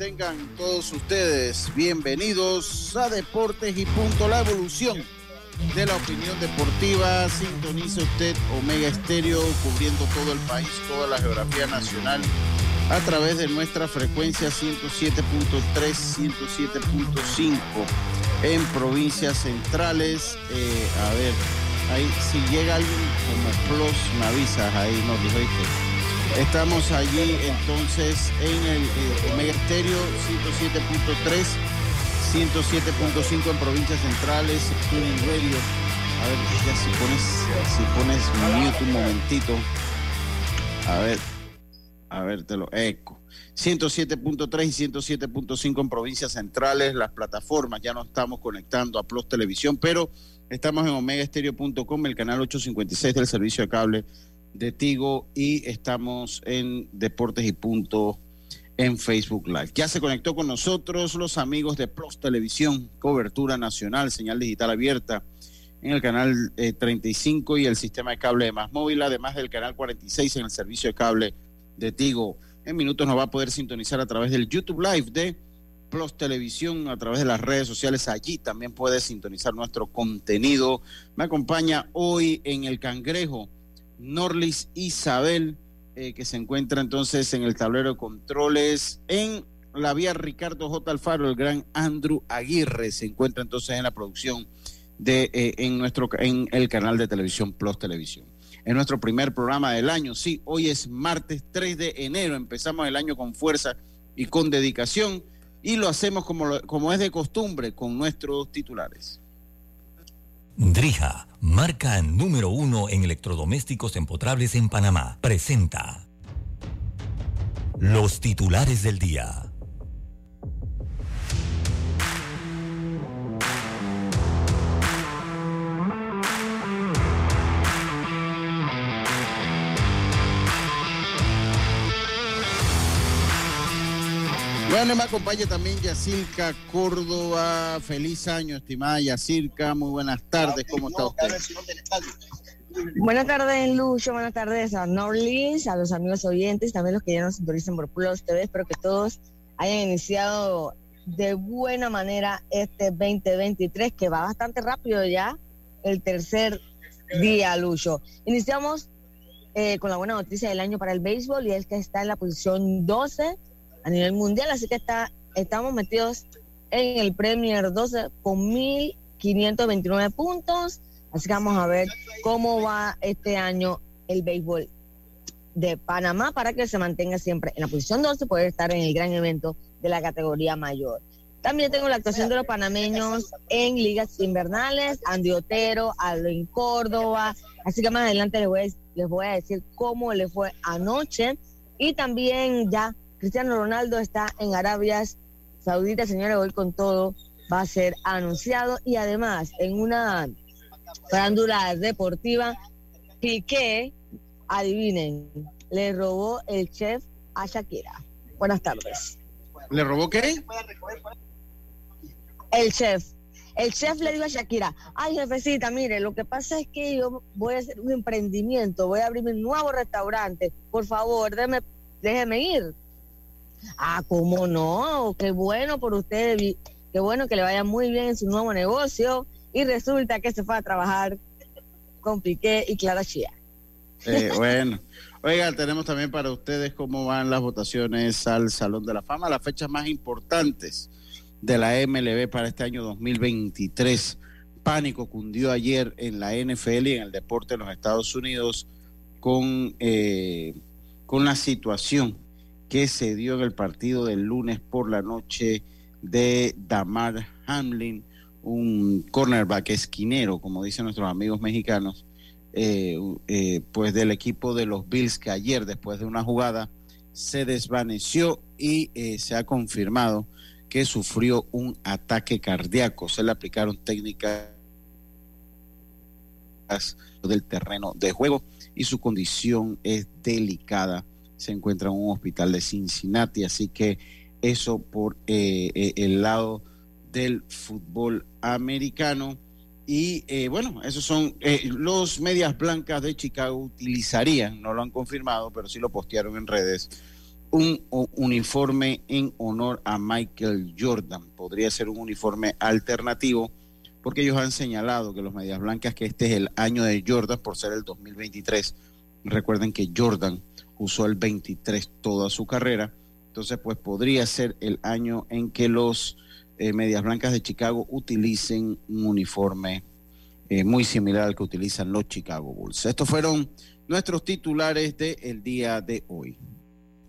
Tengan todos ustedes bienvenidos a Deportes y Punto, la evolución de la opinión deportiva. Sintoniza usted Omega Estéreo cubriendo todo el país, toda la geografía nacional a través de nuestra frecuencia 107.3, 107.5 en provincias centrales. Eh, a ver, ahí si llega alguien como Plus, me avisas ahí, no, dijo Estamos allí entonces en el eh, Omega Stereo 107.3, 107.5 en provincias centrales, Tuning Radio. A ver, ya si pones, si pones mute un momentito. A ver, a ver, te lo eco. 107.3 y 107.5 en provincias centrales, las plataformas, ya no estamos conectando a Plus Televisión, pero estamos en omegaestereo.com, el canal 856 del servicio de cable de Tigo y estamos en Deportes y Punto en Facebook Live. Ya se conectó con nosotros los amigos de Plus Televisión, cobertura nacional, señal digital abierta en el canal 35 eh, y el sistema de cable de Más Móvil, además del canal 46 en el servicio de cable de Tigo. En minutos nos va a poder sintonizar a través del YouTube Live de Plus Televisión, a través de las redes sociales. Allí también puede sintonizar nuestro contenido. Me acompaña hoy en el Cangrejo Norlis Isabel, eh, que se encuentra entonces en el tablero de controles en la vía Ricardo J. Alfaro, el gran Andrew Aguirre se encuentra entonces en la producción de eh, en nuestro en el canal de televisión Plus Televisión. En nuestro primer programa del año, sí, hoy es martes 3 de enero, empezamos el año con fuerza y con dedicación y lo hacemos como, como es de costumbre con nuestros titulares. Drija, marca número uno en electrodomésticos empotrables en Panamá, presenta los titulares del día. Bueno, me acompaña también Yacirca Córdoba. Feliz año, estimada Yacirca. Muy buenas tardes. ¿Cómo está usted? Buenas tardes, Lucho. Buenas tardes a Norlis, a los amigos oyentes, también los que ya nos sintonizan por Plus TV. Espero que todos hayan iniciado de buena manera este 2023, que va bastante rápido ya, el tercer día, Lucho. Iniciamos eh, con la buena noticia del año para el béisbol y es que está en la posición 12 a nivel mundial, así que está, estamos metidos en el Premier 12 con 1.529 puntos. Así que vamos a ver cómo va este año el béisbol de Panamá para que se mantenga siempre en la posición 12 y poder estar en el gran evento de la categoría mayor. También tengo la actuación de los panameños en ligas invernales, Andy Otero, Alvin Córdoba. Así que más adelante les voy, a, les voy a decir cómo le fue anoche. Y también ya Cristiano Ronaldo está en Arabia Saudita, señores, hoy con todo va a ser anunciado y además en una farándula deportiva, Piqué, adivinen, le robó el chef a Shakira. Buenas tardes. ¿Le robó qué? El chef. El chef le dijo a Shakira, ay jefecita, mire, lo que pasa es que yo voy a hacer un emprendimiento, voy a abrir mi nuevo restaurante, por favor, déjeme, déjeme ir. Ah, ¿cómo no? Qué bueno por usted, qué bueno que le vaya muy bien en su nuevo negocio. Y resulta que se fue a trabajar con Piqué y Clara Chía. Eh, bueno, Oiga, tenemos también para ustedes cómo van las votaciones al Salón de la Fama, las fechas más importantes de la MLB para este año 2023. Pánico cundió ayer en la NFL y en el deporte en los Estados Unidos con, eh, con la situación que se dio en el partido del lunes por la noche de Damar Hamlin, un cornerback esquinero, como dicen nuestros amigos mexicanos, eh, eh, pues del equipo de los Bills que ayer, después de una jugada, se desvaneció y se ha confirmado que sufrió un ataque cardíaco. Se le aplicaron técnicas del terreno de juego y su condición es delicada. Se encuentra en un hospital de Cincinnati, así que eso por eh, eh, el lado del fútbol americano. Y eh, bueno, esos son los medias blancas de Chicago utilizarían, no lo han confirmado, pero sí lo postearon en redes, un uniforme en honor a Michael Jordan. Podría ser un uniforme alternativo porque ellos han señalado que los Medias Blancas que este es el año de Jordan por ser el 2023. Recuerden que Jordan usó el 23 toda su carrera, entonces pues podría ser el año en que los eh, Medias Blancas de Chicago utilicen un uniforme eh, muy similar al que utilizan los Chicago Bulls. Estos fueron nuestros titulares del día de hoy.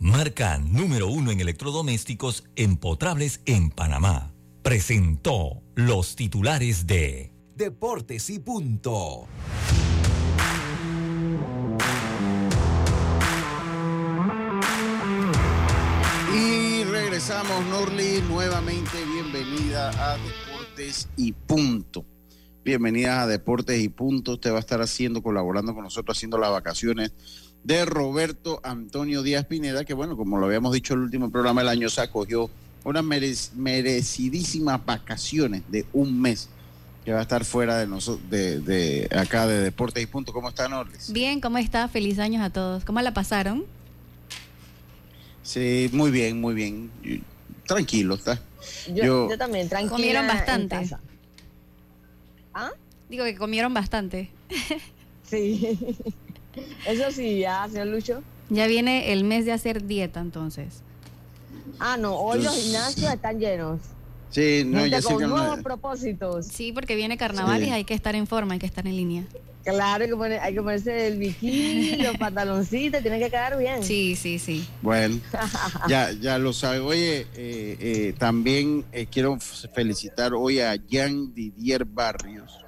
marca número uno en electrodomésticos empotrables en Panamá. Presentó los titulares de Deportes y Punto. Y regresamos, Norli, nuevamente bienvenida a Deportes y Punto. Bienvenida a Deportes y Punto. Usted va a estar haciendo, colaborando con nosotros, haciendo las vacaciones de Roberto Antonio Díaz Pineda, que bueno, como lo habíamos dicho en el último programa del año, se acogió unas merecidísimas vacaciones de un mes que va a estar fuera de nosotros, de, acá de Deportes y Punto. ¿Cómo están, Orles? Bien, ¿cómo está? Feliz años a todos. ¿Cómo la pasaron? Sí, muy bien, muy bien. Tranquilo, está. Yo, yo, también, tranquilo. Comieron bastante. ¿Ah? Digo que comieron bastante. Sí. Eso sí, ya, señor Lucho. Ya viene el mes de hacer dieta, entonces. Ah, no, hoy los gimnasios están llenos. Sí, no, ya con nuevos propósitos. Sí, porque viene carnaval y hay que estar en forma, hay que estar en línea. Claro, hay que, poner, hay que ponerse el bikini, los pantaloncitos, tiene que quedar bien. Sí, sí, sí. Bueno, ya, ya lo sabe. Oye, eh, eh, también eh, quiero felicitar hoy a Jean Didier Barrios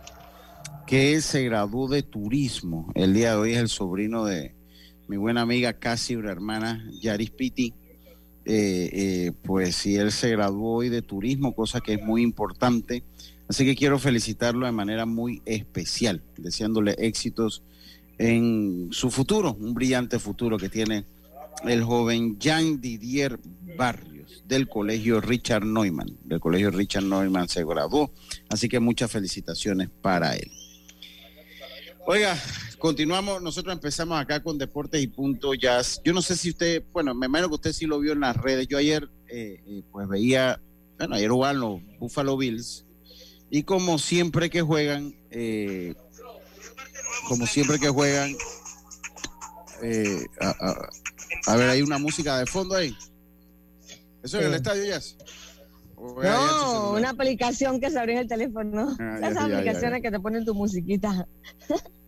que se graduó de turismo. El día de hoy es el sobrino de mi buena amiga, casi hermana Yaris Piti. Eh, eh, pues sí, él se graduó hoy de turismo, cosa que es muy importante. Así que quiero felicitarlo de manera muy especial, deseándole éxitos en su futuro, un brillante futuro que tiene el joven Jean Didier Barrios del colegio Richard Neumann. Del colegio Richard Neumann se graduó, así que muchas felicitaciones para él. Oiga, continuamos. Nosotros empezamos acá con Deportes y Punto Jazz. Yo no sé si usted, bueno, me imagino que usted sí lo vio en las redes. Yo ayer, eh, eh, pues veía, bueno, ayer jugaban los Buffalo Bills. Y como siempre que juegan, eh, como siempre que juegan, a, ver, hay una música de fondo ahí. ¿Eso es el estadio Jazz? No, una aplicación que se abre en el teléfono. Ah, Esas aplicaciones que te ponen tu musiquita.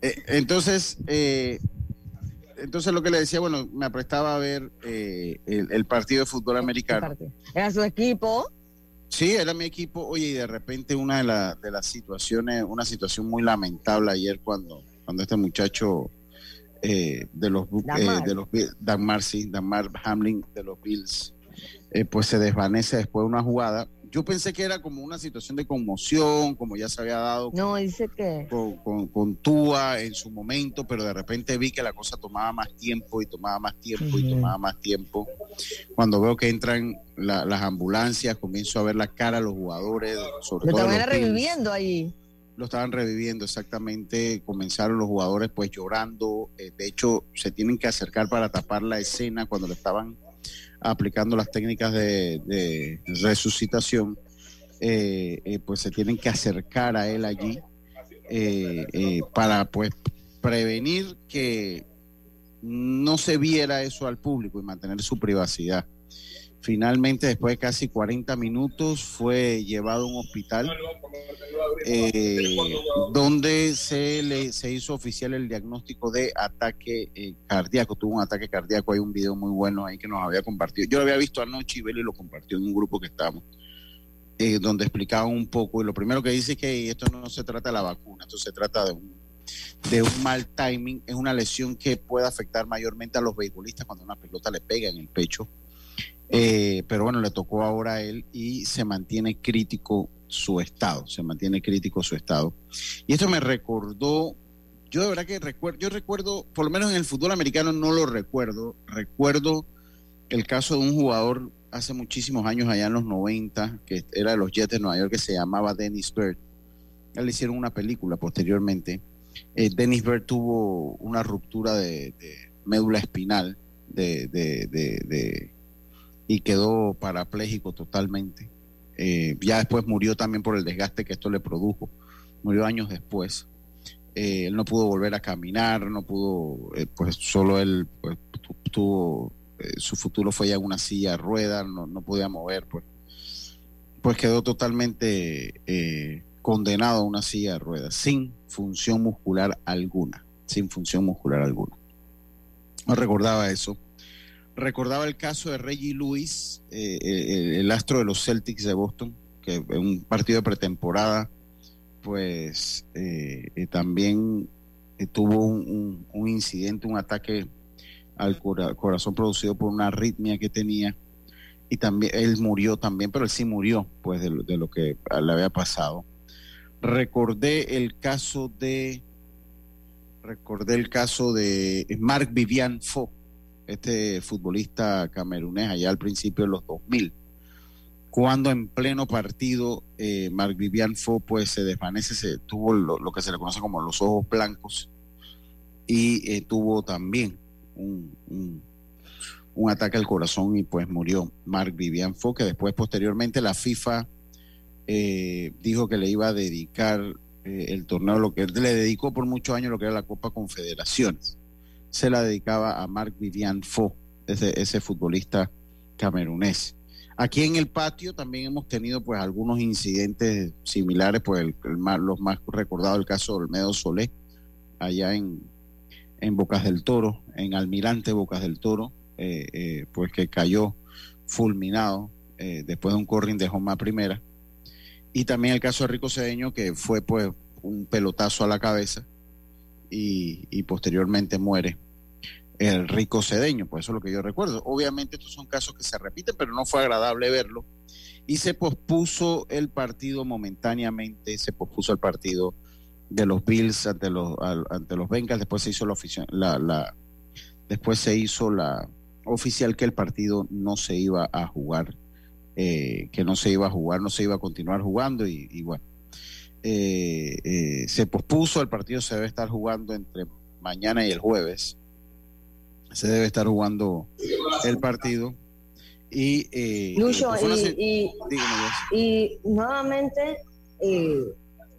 Eh, entonces, eh, entonces lo que le decía, bueno, me aprestaba a ver eh, el, partido de fútbol americano. ¿Era su equipo? Sí, era mi equipo. Oye, y de repente una de, de las situaciones, una situación muy lamentable ayer cuando, cuando este muchacho de los de los Dan Marcy, Dan Hamlin de los Bills, eh, pues se desvanece después de una jugada. yo pensé que era como una situación de conmoción, como ya se había dado no, dice que... con, con, Túa en su momento, pero de repente vi que la cosa tomaba más tiempo y tomaba más tiempo y tomaba más tiempo. Cuando veo que entran las ambulancias, comienzo a ver la cara de los jugadores. Sobre Lo estaban reviviendo ahí. Lo estaban reviviendo, exactamente. Comenzaron los jugadores pues llorando. Eh, de hecho, se tienen que acercar para tapar la escena cuando le estaban aplicando las técnicas de, resucitación, eh, eh, pues se tienen que acercar a él allí eh, para pues prevenir que no se viera eso al público y mantener su privacidad. Finalmente, después de casi 40 minutos, fue llevado a un hospital eh, donde se le se hizo oficial el diagnóstico de ataque eh, cardíaco. Tuvo un ataque cardíaco. Hay un video muy bueno ahí que nos había compartido. Yo lo había visto anoche y Beli lo compartió en un grupo que estamos, eh, donde explicaba un poco. Y lo primero que dice es que esto no se trata de la vacuna, esto se trata de un, de un mal timing. Es una lesión que puede afectar mayormente a los beisbolistas cuando una pelota le pega en el pecho eh, pero bueno, le tocó ahora a él y se mantiene crítico su estado, se mantiene crítico su estado. Y esto me recordó, yo de verdad que recuerdo, yo recuerdo, por lo menos en el fútbol americano no lo recuerdo, recuerdo el caso de un jugador hace muchísimos años, allá en los 90, que era de los Jets de Nueva York, que se llamaba Dennis Bird. le hicieron una película posteriormente. Eh, Dennis Bird tuvo una ruptura de, médula espinal, de y quedó parapléjico totalmente. Eh, ya después murió también por el desgaste que esto le produjo. Murió años después. Eh, él no pudo volver a caminar, no pudo, eh, pues solo él pues, tuvo, su futuro fue ya una silla de ruedas, no, no podía mover, pues, pues quedó totalmente condenado a una silla de ruedas, sin función muscular alguna, sin función muscular alguna. No recordaba eso recordaba el caso de Reggie Lewis, eh, eh, el, astro de los Celtics de Boston, que en un partido de pretemporada, pues eh, también tuvo un, incidente, un ataque al corazón producido por una arritmia que tenía y también él murió también, pero él sí murió pues de, lo que le había pasado. Recordé el caso de recordé el caso de Marc Vivian Fo, este futbolista camerunés allá al principio de los 2000, cuando en pleno partido eh, Marc Vivian Fo pues se desvanece, se tuvo lo, que se le conoce como los ojos blancos y eh, tuvo también un, un, ataque al corazón y pues murió Marc Vivian Fo, que después posteriormente la FIFA eh, dijo que le iba a dedicar eh, el torneo, lo que le dedicó por muchos años lo que era la Copa Confederaciones se la dedicaba a Marc Vivian Fo, ese, ese futbolista camerunés. Aquí en el patio también hemos tenido pues algunos incidentes similares, pues el, los más recordados el caso de Olmedo Solé, allá en, en Bocas del Toro, en Almirante Bocas del Toro, eh, eh, pues que cayó fulminado eh, después de un corring de Joma primera. Y también el caso de Rico Cedeño, que fue pues un pelotazo a la cabeza y, y posteriormente muere el rico cedeño, pues eso es lo que yo recuerdo. Obviamente estos son casos que se repiten, pero no fue agradable verlo. Y se pospuso el partido momentáneamente, se pospuso el partido de los Bills ante los, ante los Bengals, después se hizo la, la, después se hizo la oficial que el partido no se iba a jugar, eh, que no se iba a jugar, no se iba a continuar jugando y, bueno, eh, eh, se pospuso, el partido se debe estar jugando entre mañana y el jueves se debe estar jugando el partido. Y, eh, y, nuevamente, eh,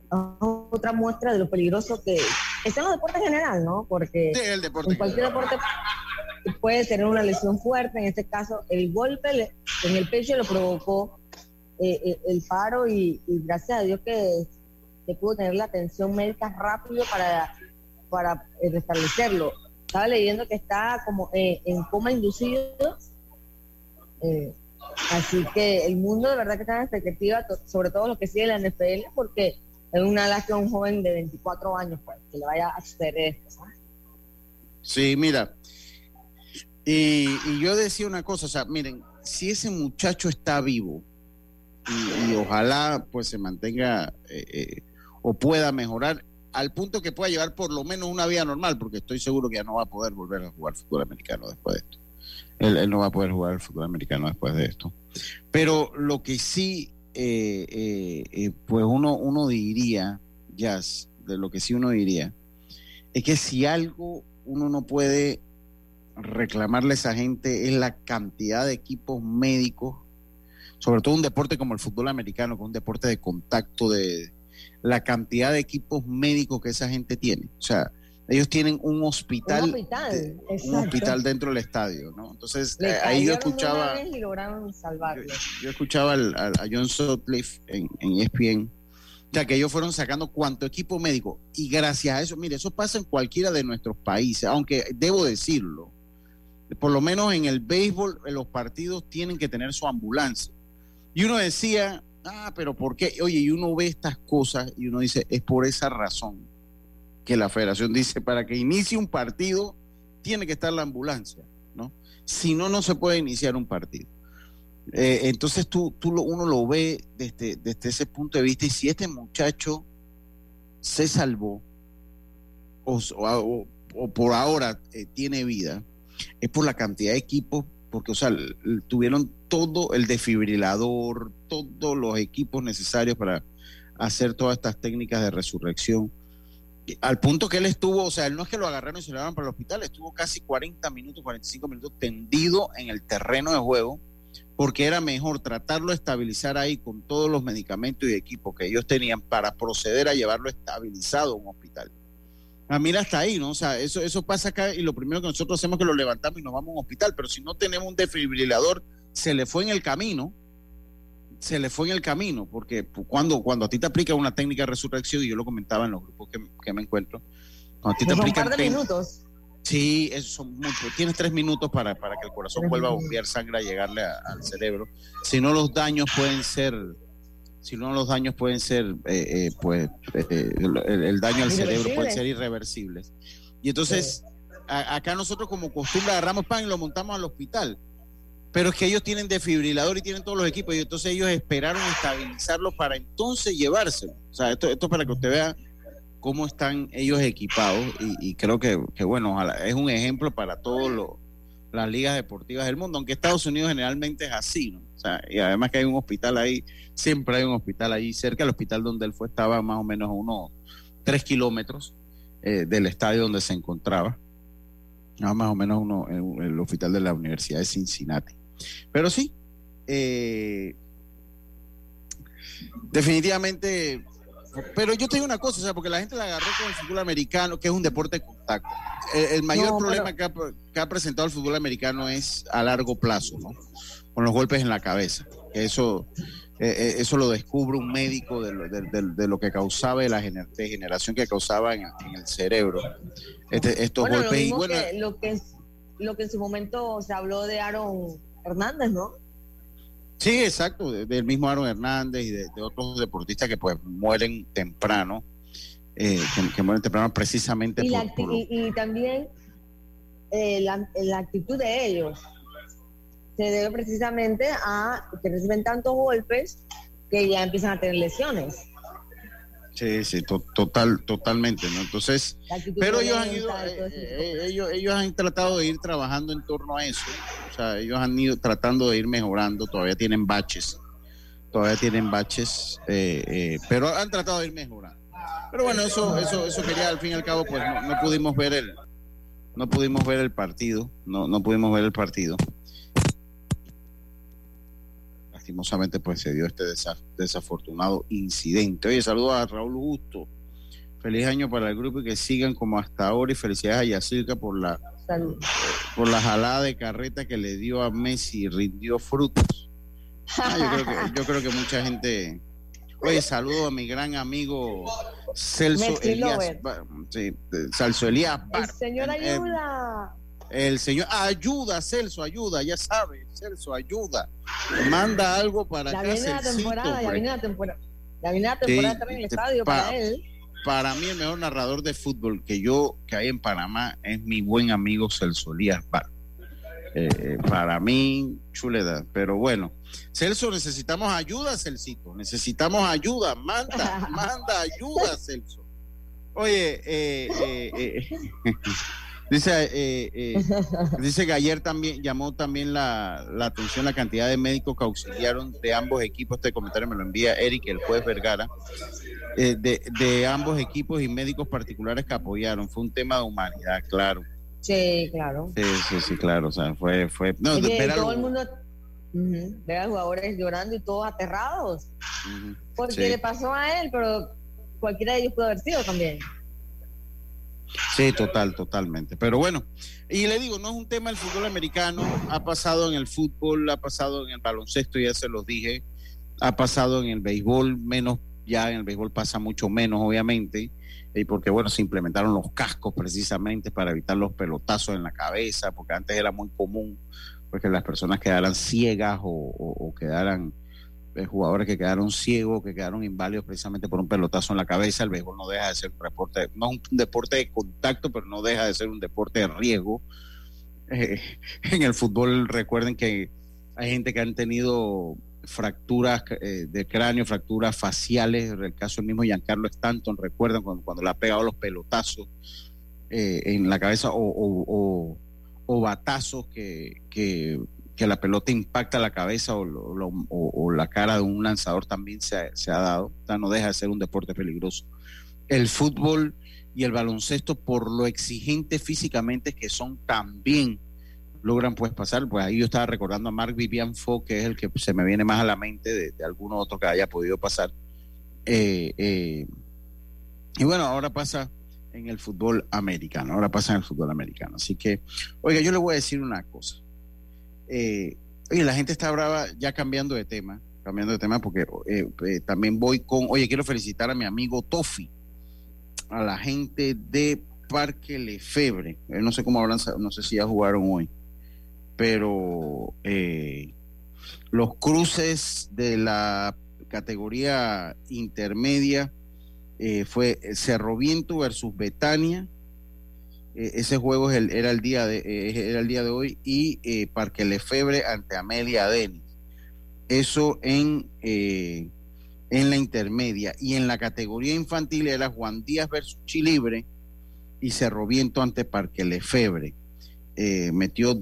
otra muestra de lo peligroso que está en los deportes en general, ¿no? Porque en cualquier deporte puede tener una lesión fuerte. En este caso, el golpe en el pecho lo provocó eh, eh, el paro y, gracias a Dios que se pudo tener la atención médica rápido para, para restablecerlo estaba leyendo que está como eh, en coma inducido. Eh, así que el mundo de verdad que está en expectativa, sobre todo lo que sigue la NFL, porque es una lástima un joven de 24 años, pues, que le vaya a hacer esto. Sí, mira. Y, yo decía una cosa, o sea, miren, si ese muchacho está vivo, y, ojalá pues se mantenga eh, eh, o pueda mejorar al punto que pueda llevar por lo menos una vida normal, porque estoy seguro que ya no va a poder volver a jugar fútbol americano después de esto. Él, no va a poder jugar fútbol americano después de esto. Pero lo que sí, eh, pues uno, uno diría, Jazz, de lo que sí uno diría, es que si algo uno no puede reclamarle a esa gente es la cantidad de equipos médicos, sobre todo un deporte como el fútbol americano, que es un deporte de contacto, de la cantidad de equipos médicos que esa gente tiene. O sea, ellos tienen un hospital, un hospital, dentro del estadio, ¿no? Entonces eh, ahí yo escuchaba, yo, escuchaba a John Sutcliffe en, en ESPN sea, que ellos fueron sacando cuanto equipo médico. Y gracias a eso, mire, eso pasa en cualquiera de nuestros países, aunque debo decirlo, por lo menos en el béisbol, los partidos tienen que tener su ambulancia. Y uno decía, ah, pero ¿por qué? Oye, y uno ve estas cosas y uno dice, es por esa razón que la federación dice, para que inicie un partido, tiene que estar la ambulancia, ¿no? Si no, no se puede iniciar un partido. Eh, entonces tú, tú lo, uno lo ve desde, desde ese punto de vista y si este muchacho se salvó o, por ahora eh, tiene vida, es por la cantidad de equipos, porque o sea, tuvieron todo el desfibrilador, todos los equipos necesarios para hacer todas estas técnicas de resurrección. Al punto que él estuvo, o sea, él no es que lo agarraron y se lo llevaron para el hospital, estuvo casi 40 minutos, 45 minutos tendido en el terreno de juego porque era mejor tratarlo de estabilizar ahí con todos los medicamentos y equipos que ellos tenían para proceder a llevarlo estabilizado a un hospital. Ah, mira, hasta ahí, ¿no? O sea, eso, eso pasa acá y lo primero que nosotros hacemos es que lo levantamos y nos vamos a un hospital, pero si no tenemos un desfibrilador, se le fue en el camino, se le fue en el camino, porque cuando, cuando a ti te aplica una técnica de resurrección, y yo lo comentaba en los grupos que, me encuentro, cuando a ti te aplican... minutos Sí, eso son muchos. Tienes tres minutos para, para que el corazón vuelva a bombear sangre a llegarle al cerebro. Si no, los daños pueden ser, si no, los daños pueden ser, eh, eh, pues, eh, el, daño al cerebro puede ser irreversibles. Y entonces, acá nosotros como costumbre agarramos pan y lo montamos al hospital. Pero es que ellos tienen defibrilador y tienen todos los equipos y entonces ellos esperaron estabilizarlo para entonces llevárselo. O sea, esto, esto para que usted vea cómo están ellos equipados y, creo que, bueno, es un ejemplo para todas las ligas deportivas del mundo, aunque Estados Unidos generalmente es así, ¿no? O sea, y además que hay un hospital ahí, siempre hay un hospital ahí cerca, el hospital donde él fue estaba más o menos a unos tres kilómetros eh, del estadio donde se encontraba, más o menos uno, el, hospital de la Universidad de Cincinnati. Pero sí, eh, definitivamente pero yo te digo una cosa, o sea, porque la gente la agarró con el fútbol americano, que es un deporte de contacto. El, mayor problema que, ha, presentado el fútbol americano es a largo plazo, ¿no? Con los golpes en la cabeza. Eso, eh, eh, eso lo descubre un médico de lo, de, lo que causaba, de la degeneración que causaba en, el cerebro. Este, estos golpes. y bueno, lo, que, lo que en su momento se habló de Aaron Hernández, ¿no? Sí, exacto, del mismo Aaron Hernández y de, otros deportistas que pues mueren temprano, eh, que, mueren temprano precisamente y por, y, también eh, la, actitud de ellos se debe precisamente a que reciben tantos golpes que ya empiezan a tener lesiones. Sí, sí, total, totalmente, ¿no? Entonces, pero ellos han ido, eh, ellos, ellos han tratado de ir trabajando en torno a eso o sea, ellos han ido tratando de ir mejorando, todavía tienen baches, todavía tienen baches, eh, eh, pero han tratado de ir mejorando. Pero bueno, eso, eso, eso quería al fin y al cabo, pues no, pudimos ver el, no pudimos ver el partido, no, no pudimos ver el partido. Lastimosamente, pues se dio este desafortunado incidente. Oye, saludo a Raúl Justo. Feliz año para el grupo y que sigan como hasta ahora y felicidades a Yacirca por la por la jalada de carreta que le dio a Messi, rindió frutos. Ah, yo, creo que, mucha gente. Oye, saludo a mi gran amigo Celso Elías. Sí, Celso Elías. El señor eh, ayuda. El señor, ayuda, Celso, ayuda, ya sabe, Celso, ayuda. Manda algo para la viene la temporada, ya viene la temporada. Ya viene la temporada en el estadio para él para mí el mejor narrador de fútbol que yo que hay en Panamá es mi buen amigo Celso Elías Bar. Eh, para mí, chuleda. Pero bueno, Celso, necesitamos ayuda, Celsito. Necesitamos ayuda. Manda, manda ayuda, Celso. Oye, eh, eh, dice, dice que ayer también llamó también la, la, atención la cantidad de médicos que auxiliaron de ambos equipos. Este comentario me lo envía Eric, el juez Vergara. de, de ambos equipos y médicos particulares que apoyaron. Fue un tema de humanidad, claro. Sí, claro. Sí, sí, sí, claro. O sea, fue. fue no, todo el mundo. ver a jugadores llorando y todos aterrados. Porque le pasó a él, pero cualquiera de ellos pudo haber sido también. Sí, total, totalmente. Pero bueno, y le digo, no es un tema del fútbol americano, ha pasado en el fútbol, ha pasado en el baloncesto, ya se los dije, ha pasado en el béisbol, menos, ya en el béisbol pasa mucho menos, obviamente, y porque bueno, se implementaron los cascos precisamente para evitar los pelotazos en la cabeza, porque antes era muy común pues, que las personas quedaran ciegas o, quedaran eh, jugadores que quedaron ciegos, que quedaron inválidos precisamente por un pelotazo en la cabeza. El béisbol no deja de ser un deporte, no un deporte de contacto, pero no deja de ser un deporte de riesgo. Eh, en el fútbol recuerden que hay gente que han tenido fracturas eh, de cráneo, fracturas faciales, en el caso del mismo Giancarlo Stanton, recuerdan cuando, le ha pegado los pelotazos eh, en la cabeza o, o, batazos que, que, la pelota impacta la cabeza o, la cara de un lanzador también se, ha dado, no deja de ser un deporte peligroso. El fútbol y el baloncesto, por lo exigente físicamente que son también logran pues pasar. Pues ahí yo estaba recordando a Mark Vivian Fo, que es el que se me viene más a la mente de, de alguno otro que haya podido pasar. Eh, eh, y bueno, ahora pasa en el fútbol americano, ahora pasa en el fútbol americano. Así que, oiga, yo le voy a decir una cosa. Eh, oye, la gente está brava ya cambiando de tema, cambiando de tema porque también voy con, oye, quiero felicitar a mi amigo Tofi, a la gente de Parque Lefebre. no sé cómo habrán, no sé si ya jugaron hoy pero eh, los cruces de la categoría intermedia eh, fue Cerro Viento versus Betania. Eh, ese juego era, el día de, era el día de hoy y Parque Lefebre ante Amelia Denis. Eso en, en la intermedia. Y en la categoría infantil era Juan Díaz versus Chilibre y Cerro Viento ante Parque Lefebre. Eh, metió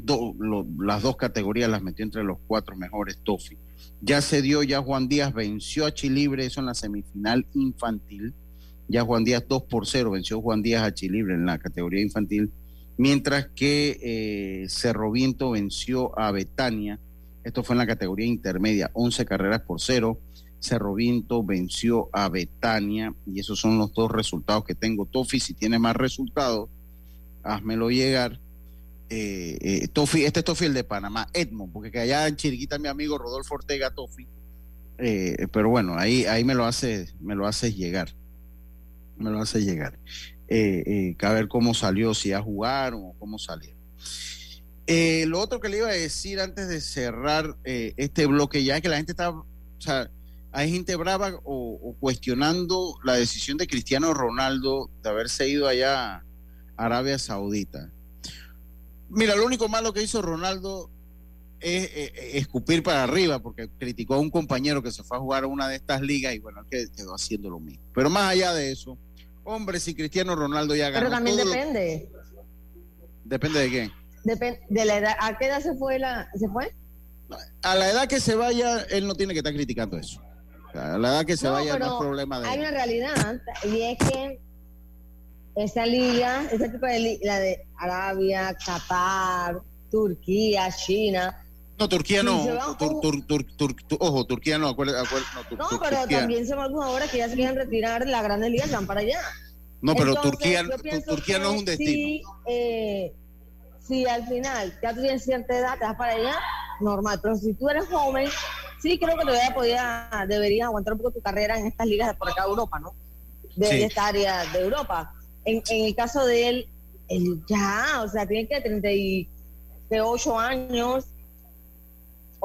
las dos categorías, las metió entre los cuatro mejores Tofi. Ya se dio, ya Juan Díaz venció a Chilibre, eso en la semifinal infantil. Ya Juan Díaz 2 por 0 venció Juan Díaz a Chilibre en la categoría infantil, mientras que eh, Cerro Viento venció a Betania. Esto fue en la categoría intermedia, 11 carreras por 0. Cerro Viento venció a Betania y esos son los dos resultados que tengo. Tofi, si tiene más resultados, házmelo llegar eh, eh, Tofi, este es Tofi el de Panamá, Edmond, porque que allá en Chiriquita mi amigo Rodolfo Ortega Tofi, pero bueno, ahí, ahí me lo hace, me lo hace llegar, me lo hace llegar. Eh, a ver cómo salió, si a jugar o cómo salió. lo otro que le iba a decir antes de cerrar este bloque ya es que la gente está, o sea, hay gente brava o, cuestionando la decisión de Cristiano Ronaldo de haberse ido allá a Arabia Saudita. Mira, lo único malo que hizo Ronaldo es, escupir para arriba, porque criticó a un compañero que se fue a jugar a una de estas ligas y bueno, que quedó haciendo lo mismo. Pero más allá de eso, hombre, si Cristiano Ronaldo ya ganó. Pero también depende. ¿Depende de qué? Depende de la edad. ¿A qué edad se fue? La... ¿Se fue? A la edad que se vaya, él no tiene que estar criticando eso. A la edad que se vaya no es problema de Hay una realidad y es que esa liga, ese tipo de la de Arabia, Qatar, Turquía, China. No, Turquía no. ojo, Turquía no. no, pero también son algunos jugadores que ya se quieren retirar de la Grandes Ligas van para allá. No, pero Turquía, Turquía no es un destino. Si, eh, si al final ya tú tienes cierta edad, te vas para allá, normal. Pero si tú eres joven, sí creo que todavía podía, deberías aguantar un poco tu carrera en estas ligas de por acá Europa, ¿no? De esta área de Europa en, el caso de él, él ya, o sea, tiene que 38 años.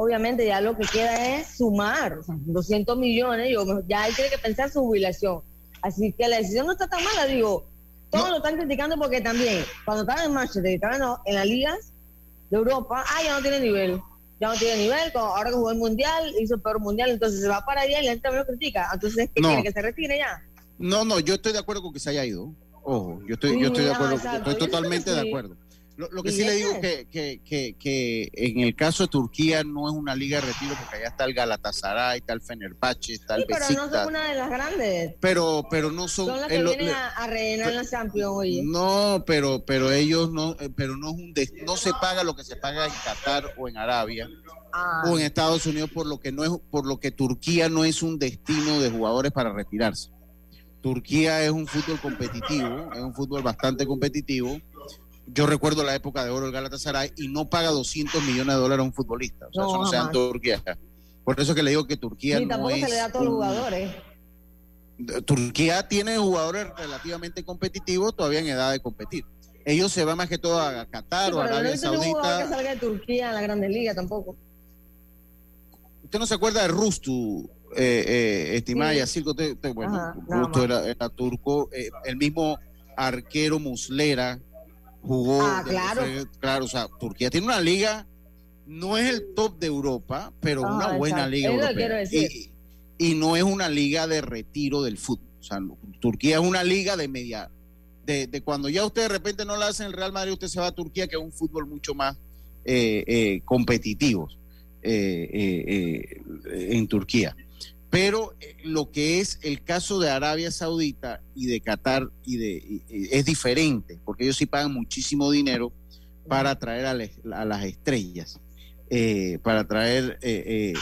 Obviamente ya lo que queda es sumar, o sea, 200 millones, ya él tiene que pensar su jubilación. Así que la decisión no está tan mala, digo, todos lo están criticando porque también, cuando estaban en Manchester, estaban en las ligas, de Europa, ah, ya no tiene nivel. Ya no tiene nivel, ahora que jugó el mundial, hizo el peor mundial, entonces se va para allá y la gente también lo critica. Entonces, ¿qué quiere? ¿Que se retire ya? No, no, yo estoy de acuerdo con que se haya ido. Ojo, yo estoy, yo estoy de acuerdo, estoy totalmente de acuerdo. Lo, que sí le digo que, que, que, que, en el caso de Turquía no es una liga de retiro porque allá está el Galatasaray, está el Fenerbahce, está el sí, pero no son una de las grandes. Pero, pero no son. Son las que vienen a, rellenar la Champions, oye. No, pero, pero ellos no, eh, pero no es un no se paga lo que se paga en Qatar o en Arabia ah. o en Estados Unidos por lo que no es, por lo que Turquía no es un destino de jugadores para retirarse. Turquía es un fútbol competitivo, es un fútbol bastante competitivo yo recuerdo la época de oro del Galatasaray y no paga 200 millones de dólares a un futbolista. O sea, eso no sea en Turquía. Por eso que le digo que Turquía. no tampoco se le da a todos los jugadores. Turquía tiene jugadores relativamente competitivos todavía en edad de competir. Ellos se van más que todo a Qatar o a Arabia no Saudita. que salga de Turquía en la Grande Liga tampoco. ¿Usted no se acuerda de Rustu, eh, eh, estimada sí. bueno, Rustu era, turco, eh, el mismo arquero Muslera, jugó. Ah, claro. claro, o sea, Turquía tiene una liga, no es el top de Europa, pero ah, una buena liga europea. Y, y, no es una liga de retiro del fútbol. O sea, Turquía es una liga de media. De, de, cuando ya usted de repente no la hace en el Real Madrid, usted se va a Turquía, que es un fútbol mucho más eh, eh, competitivo eh, en Turquía. Pero eh, lo que es el caso de Arabia Saudita y de Qatar y de es diferente, porque ellos sí pagan muchísimo dinero para atraer a, las estrellas, para atraer eh,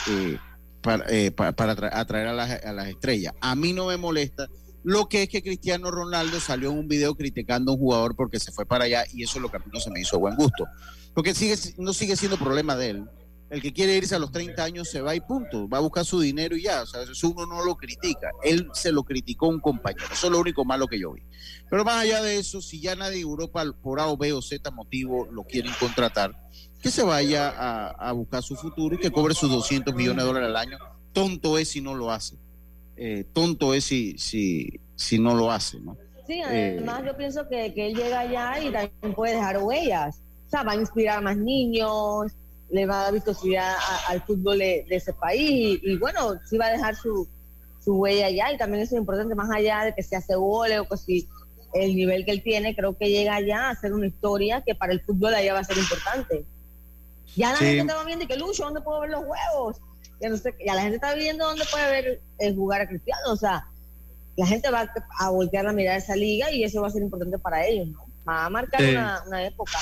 para, atraer a las, a las estrellas. A mí no me molesta lo que es que Cristiano Ronaldo salió en un video criticando a un jugador porque se fue para allá y eso es lo que a mí no se me hizo buen gusto. Porque sigue, no sigue siendo problema de él el que quiere irse a los 30 años se va y punto, va a buscar su dinero y ya, o sea, eso uno no lo critica, él se lo criticó un compañero, eso es lo único malo que yo vi. Pero más allá de eso, si ya nadie de Europa por A o B o Z motivo lo quieren contratar, que se vaya a, buscar su futuro y que cobre sus 200 millones de dólares al año. Tonto es si no lo hace. Eh, tonto es si, si, si no lo hace, ¿no? Sí, además yo pienso que, que él llega allá y también puede dejar huellas. O sea, va a inspirar a más niños, le va a dar vistosidad al fútbol de, ese país y, bueno, sí va a dejar su, su huella allá y también eso es importante más allá de que se hace goles o que si el nivel que él tiene, creo que llega allá a hacer una historia que para el fútbol allá va a ser importante. Ya la gente está viendo que Lucho, ¿dónde puedo ver los huevos? Ya, no sé, ya la gente está viendo dónde puede ver el jugar a Cristiano, o sea, la gente va a voltear la mirada a esa liga y eso va a ser importante para ellos, ¿no? Va a marcar una, una época.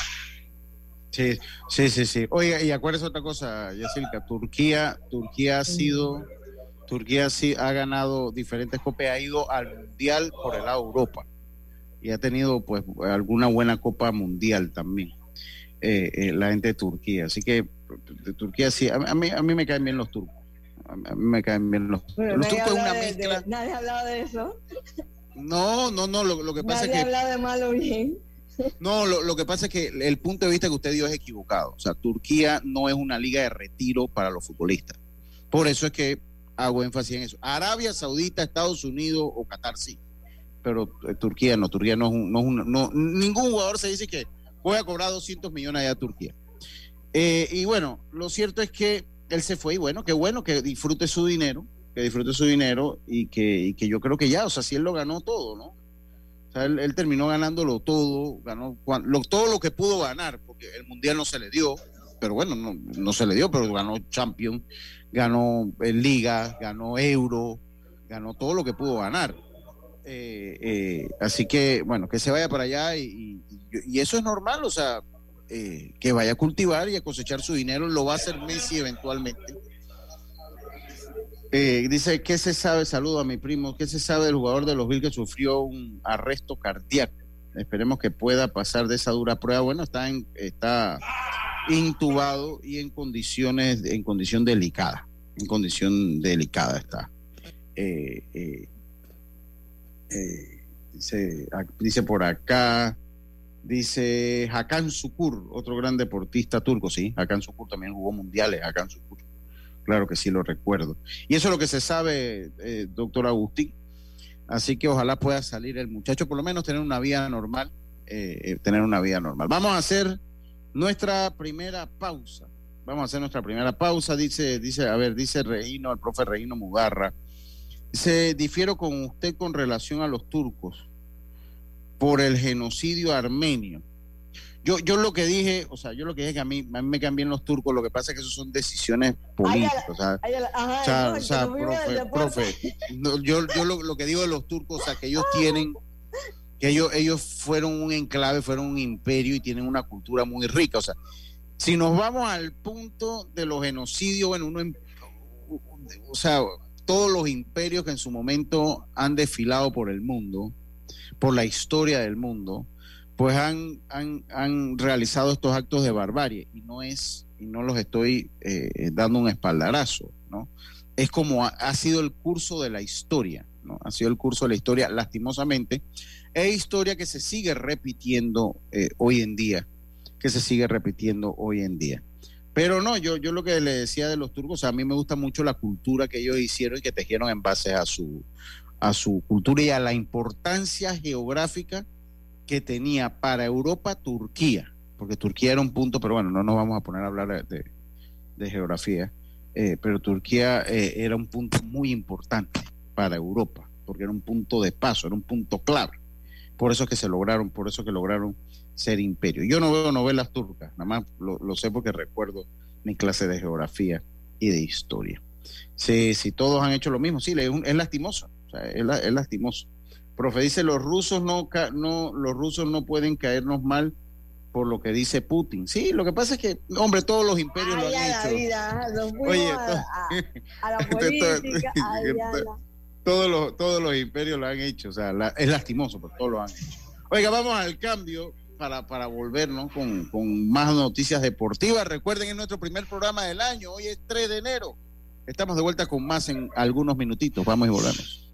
Sí, sí, sí, sí. Oye, y acuérdese otra cosa, Yacirca, Turquía, Turquía ha sido, Turquía sí ha ganado diferentes copas, ha ido al mundial por el lado de Europa y ha tenido pues alguna buena copa mundial también. Eh, eh, la gente de Turquía, así que de Turquía sí, a, mí, a mí me caen bien los turcos. A mí, me caen bien los, los turcos es una mezcla. nadie ha hablado de eso. No, no, no, lo, que pasa es que. Nadie ha hablado de malo bien. No, lo, que pasa es que el punto de vista que usted dio es equivocado. O sea, Turquía no es una liga de retiro para los futbolistas. Por eso es que hago énfasis en eso. Arabia Saudita, Estados Unidos o Qatar sí. Pero eh, Turquía no, Turquía no es un, no, ningún jugador se dice que voy a cobrar 200 millones allá a Turquía. Eh, y bueno, lo cierto es que él se fue y bueno, qué bueno que disfrute su dinero, que disfrute su dinero y que, y que yo creo que ya, o sea, si él lo ganó todo, ¿no? Él, terminó ganándolo todo, ganó todo lo que pudo ganar, porque el mundial no se le dio, pero bueno, no, se le dio, pero ganó Champions, ganó Liga, ganó Euro, ganó todo lo que pudo ganar. Eh, eh, así que, bueno, que se vaya para allá y, eso es normal, o sea, eh, que vaya a cultivar y a cosechar su dinero, lo va a hacer Messi eventualmente eh, dice, ¿qué se sabe? Saludo a mi primo. ¿Qué se sabe del jugador de los Bills que sufrió un arresto cardíaco? Esperemos que pueda pasar de esa dura prueba. Bueno, está, está intubado y en condiciones, en condición delicada. En condición delicada está. Eh, eh, dice, dice por acá, dice Hakan Sukur, otro gran deportista turco, sí. Hakan Sukur también jugó mundiales, Hakan Sukur. Claro que sí lo recuerdo. Y eso es lo que se sabe, eh, doctor Agustín. Así que ojalá pueda salir el muchacho, por lo menos tener una vida normal, eh, eh, tener una vida normal. Vamos a hacer Nuestra primera pausa. Vamos a hacer nuestra primera pausa. Dice, dice, a ver, dice Reino, el profe Reino Mugarra. Dice, difiero con usted con relación a los turcos por el genocidio armenio. Yo, yo lo que dije, o sea, yo lo que dije que a mí, a mí me cambian los turcos, lo que pasa es que eso son decisiones políticas. o sea, o sea, profe, profe yo, yo lo, lo, que digo de los turcos, o sea, que ellos tienen, que ellos, ellos fueron un enclave, fueron un imperio y tienen una cultura muy rica. O sea, si nos vamos al punto de los genocidios, bueno, uno, em, o sea, todos los imperios que en su momento han desfilado por el mundo, por la historia del mundo, pues han, han, realizado estos actos de barbarie y no es y no los estoy eh, dando un espaldarazo, ¿no? Es como ha, sido el curso de la historia, ¿no? Ha sido el curso de la historia, lastimosamente, es historia que se sigue repitiendo eh, hoy en día, que se sigue repitiendo hoy en día. Pero no, yo, yo lo que le decía de los turcos, a mí me gusta mucho la cultura que ellos hicieron y que tejieron en base a su, a su cultura y a la importancia geográfica que tenía para Europa Turquía, porque Turquía era un punto, pero bueno, no nos vamos a poner a hablar de, geografía, eh, pero Turquía eh, era un punto muy importante para Europa, porque era un punto de paso, era un punto clave. Por eso que se lograron, por eso que lograron ser imperio. Yo no veo novelas turcas, nada más lo, sé porque recuerdo mi clase de geografía y de historia. Si, si todos han hecho lo mismo, sí, es, lastimoso, es, es lastimoso. Profe dice, los rusos no, no, los rusos no pueden caernos mal por lo que dice Putin. Sí, lo que pasa es que, hombre, todos los imperios lo han hecho. Oye, a, la política, todos, los, todos los imperios lo han hecho, o sea, es lastimoso, pero todos lo han hecho. Oiga, vamos al cambio para, para volvernos con, con más noticias deportivas. Recuerden, es nuestro primer programa del año, hoy es 3 de enero. Estamos de vuelta con más en algunos minutitos. Vamos y volvemos.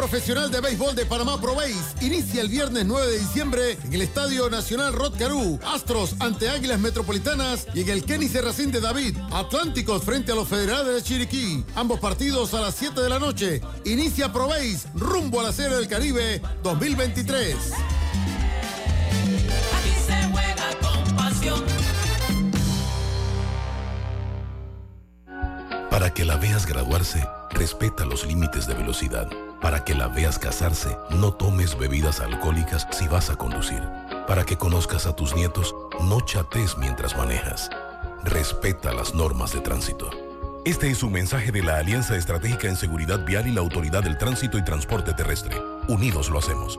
Profesional de Béisbol de Panamá Pro inicia el viernes 9 de diciembre en el Estadio Nacional Rod Astros ante Águilas Metropolitanas y en el Kenny Serracín de David. Atlánticos frente a los Federales de Chiriquí. Ambos partidos a las 7 de la noche. Inicia Pro rumbo a la Serie del Caribe 2023. Para que la veas graduarse, respeta los límites de velocidad. Para que la veas casarse, no tomes bebidas alcohólicas si vas a conducir. Para que conozcas a tus nietos, no chates mientras manejas. Respeta las normas de tránsito. Este es un mensaje de la Alianza Estratégica en Seguridad Vial y la Autoridad del Tránsito y Transporte Terrestre. Unidos lo hacemos.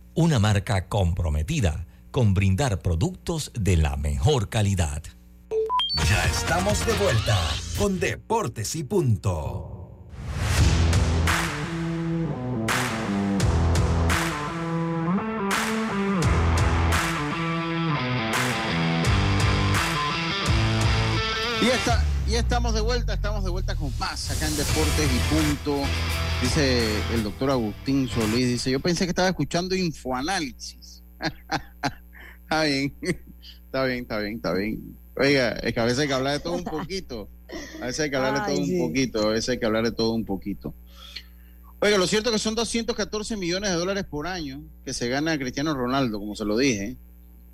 una marca comprometida con brindar productos de la mejor calidad. Ya estamos de vuelta con Deportes y Punto. Y esta, y estamos de vuelta, estamos de vuelta con más acá en Deportes y Punto. Dice el doctor Agustín Solís, dice, yo pensé que estaba escuchando infoanálisis. está bien, está bien, está bien, está bien. Oiga, es que a veces hay que hablar de todo un poquito. A veces hay que hablar de todo un poquito, a veces hay que hablar de todo un poquito. Oiga, lo cierto es que son 214 millones de dólares por año que se gana Cristiano Ronaldo, como se lo dije.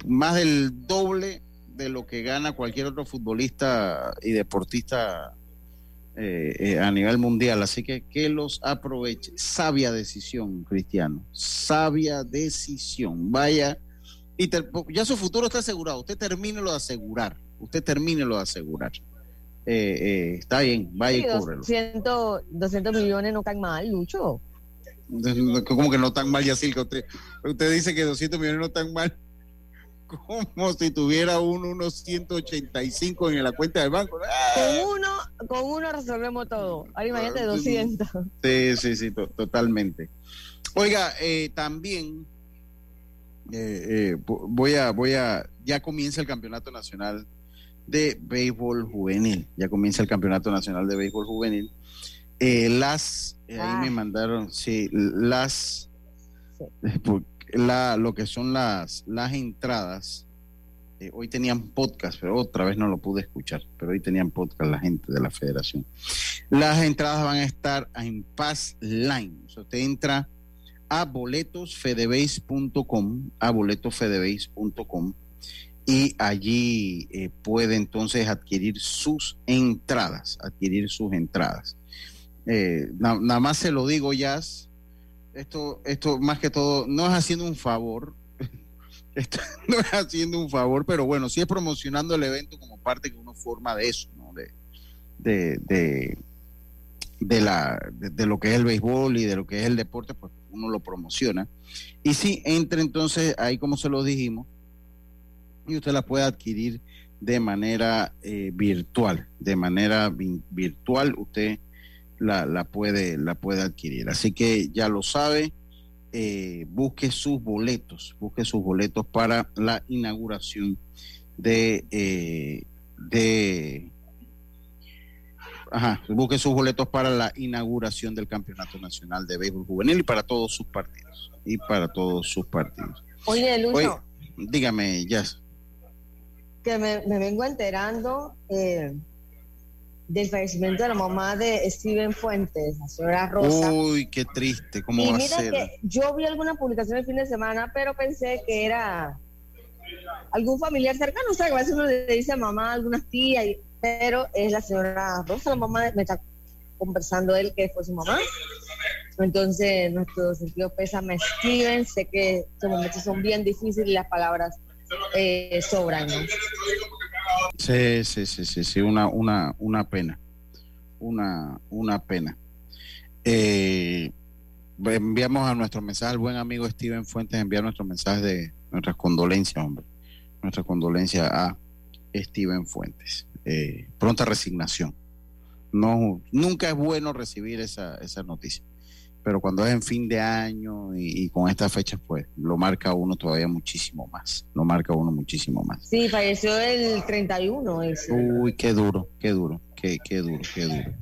Más del doble de lo que gana cualquier otro futbolista y deportista eh, eh, a nivel mundial. Así que que los aproveche. Sabia decisión, Cristiano. Sabia decisión. Vaya. Y ya su futuro está asegurado. Usted termine lo de asegurar. Usted termine lo de asegurar. Eh, está bien, vaya y cúbrelo. 200, 200 millones no tan mal, Lucho. ¿Cómo que no tan mal, Yacilca? Usted, usted dice que 200 millones no tan mal como si tuviera un unos 185 en la cuenta del banco. Con uno, con uno resolvemos todo. Ahora imagínate 200. Sí, sí, sí, totalmente. Oiga, eh, también eh, eh, voy a, voy a, ya comienza el campeonato nacional de béisbol juvenil. Ya comienza el campeonato nacional de béisbol juvenil. las, ahí me ah. mandaron, sí, las, lo que son las, las entradas. Eh, hoy tenían podcast, pero otra vez no lo pude escuchar, pero hoy tenían podcast la gente de la federación. Las entradas van a estar en Pass Line. usted entra a boletosfedebase.com, a boletosfedebase.com y allí eh, puede entonces adquirir sus entradas, adquirir sus entradas. Eh, nada más se lo digo, Jazz, esto, esto más que todo, no es haciendo un favor, no es haciendo un favor, pero bueno, sí es promocionando el evento como parte que uno forma de eso, ¿no? De, de, de, la, de, lo que es el béisbol y de lo que es el deporte, pues uno lo promociona. Y sí, entre entonces ahí como se lo dijimos, y usted la puede adquirir de manera eh, virtual, de manera virtual, usted la, la, puede, la puede adquirir. Así que ya lo sabe, eh, busque sus boletos, busque sus boletos para la inauguración de, eh, de ajá, busque sus boletos para la inauguración del Campeonato Nacional de Béisbol Juvenil y para todos sus partidos. Y para todos sus partidos. Oye, Lucho. dígame, ya. Que me, vengo enterando eh, del fallecimiento de la mamá de Steven Fuentes, la señora Rosa. Uy, qué triste, ¿cómo y va mira que yo vi alguna publicación el fin de semana, pero pensé que era algún familiar cercano, o sea, que a veces uno le dice a mamá, algunas tías, pero es la señora Rosa, la mamá, me está conversando él que fue su mamá. Entonces, nuestro sentido pésame Steven, sé que estos momentos son bien difíciles y las palabras eh, sobran, ¿no? Sí, sí, sí, sí, sí, una, una, una pena. Una, una pena. Eh, enviamos a nuestro mensaje al buen amigo Steven Fuentes, enviar nuestro mensaje de nuestras condolencias, hombre. Nuestra condolencia a Steven Fuentes. Eh, pronta resignación. No, nunca es bueno recibir esa, esa noticia pero cuando es en fin de año y, con estas fechas, pues lo marca uno todavía muchísimo más, lo marca uno muchísimo más. Sí, falleció el 31. Ese. Uy, qué duro, qué duro, qué, qué duro, qué duro.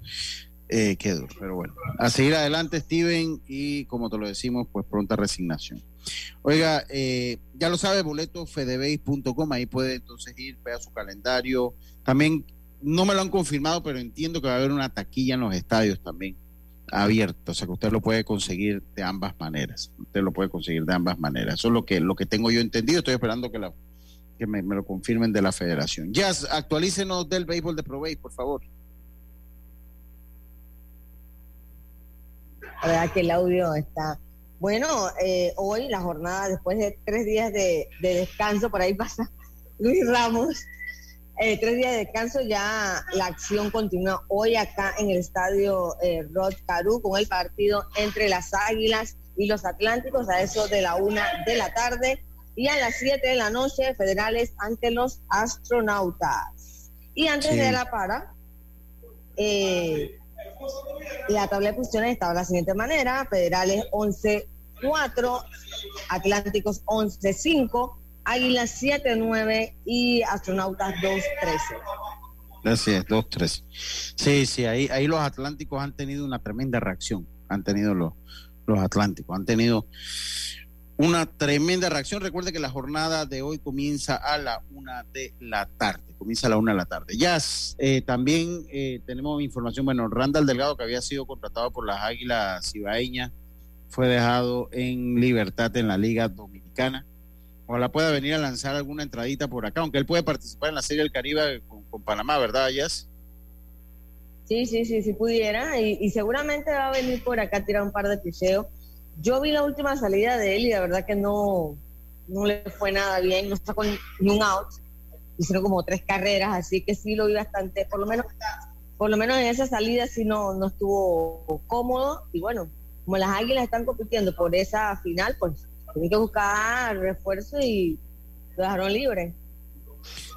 Eh, qué duro, pero bueno. A seguir adelante, Steven, y como te lo decimos, pues pronta resignación. Oiga, eh, ya lo sabe, boletofedebase.com, ahí puede entonces ir, vea su calendario. También, no me lo han confirmado, pero entiendo que va a haber una taquilla en los estadios también abierto, o sea que usted lo puede conseguir de ambas maneras. Usted lo puede conseguir de ambas maneras. Eso es lo que, lo que tengo yo entendido. Estoy esperando que, me, lo confirmen de la federación. Ya, actualícenos del béisbol de Provey, por favor. La verdad que el audio está. Bueno, eh, hoy la jornada, después de tres días de descanso, por ahí pasa Luis Ramos eh, tres días de descanso, ya la acción continúa hoy acá en el estadio eh, Rod Caru con el partido entre las Águilas y los Atlánticos a eso de la una de la tarde. Y a las siete de la noche Federales ante los Astronautas. Y antes de la para, eh, la tabla de posiciones estaba de la siguiente manera, Federales 11-4, Atlánticos 11-5, Águilas 7-9 y Astronautas 2-13. Así es, 2-3. Sí, sí, ahí, ahí los Atlánticos han tenido una tremenda reacción. Han tenido los, los Atlánticos, han tenido una tremenda reacción. Recuerde que la jornada de hoy comienza a la una de la tarde. Comienza a la una de la tarde. Ya eh, también eh, tenemos información. Bueno, Randall Delgado, que había sido contratado por las Águilas Cibaeñas, fue dejado en libertad en la Liga Dominicana. Ojalá pueda venir a lanzar alguna entradita por acá, aunque él puede participar en la Serie del Caribe con, Panamá, ¿verdad, Jazz? Sí, sí, sí, sí pudiera. Y, seguramente va a venir por acá a tirar un par de picheos yo vi la última salida de él y la verdad que no, no le fue nada bien, no sacó ni un out, hicieron como tres carreras, así que sí lo vi bastante, por lo menos, por lo menos en esa salida sí no, no estuvo cómodo y bueno, como las águilas están compitiendo por esa final, pues tienen que buscar refuerzo y lo dejaron libre.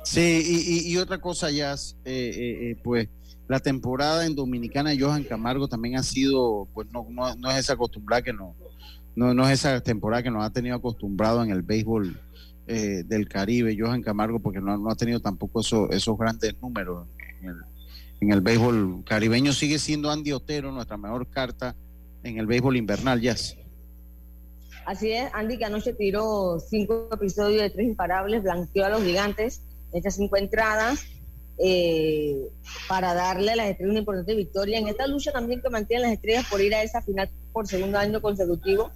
Sí, y, otra cosa, ya, eh, eh, eh, pues la temporada en Dominicana, Johan Camargo también ha sido, pues no, no, no es esa acostumbrada que no, no, no es esa temporada que nos ha tenido acostumbrado en el béisbol eh, del Caribe, Johan Camargo, porque no, no ha tenido tampoco eso, esos grandes números en el, en el béisbol caribeño. Sigue siendo Andy Otero nuestra mejor carta en el béisbol invernal, Jazz. Así es, Andy que anoche tiró cinco episodios de tres imparables, blanqueó a los gigantes, estas cinco entradas eh, para darle a las estrellas una importante victoria en esta lucha también que mantienen las estrellas por ir a esa final por segundo año consecutivo.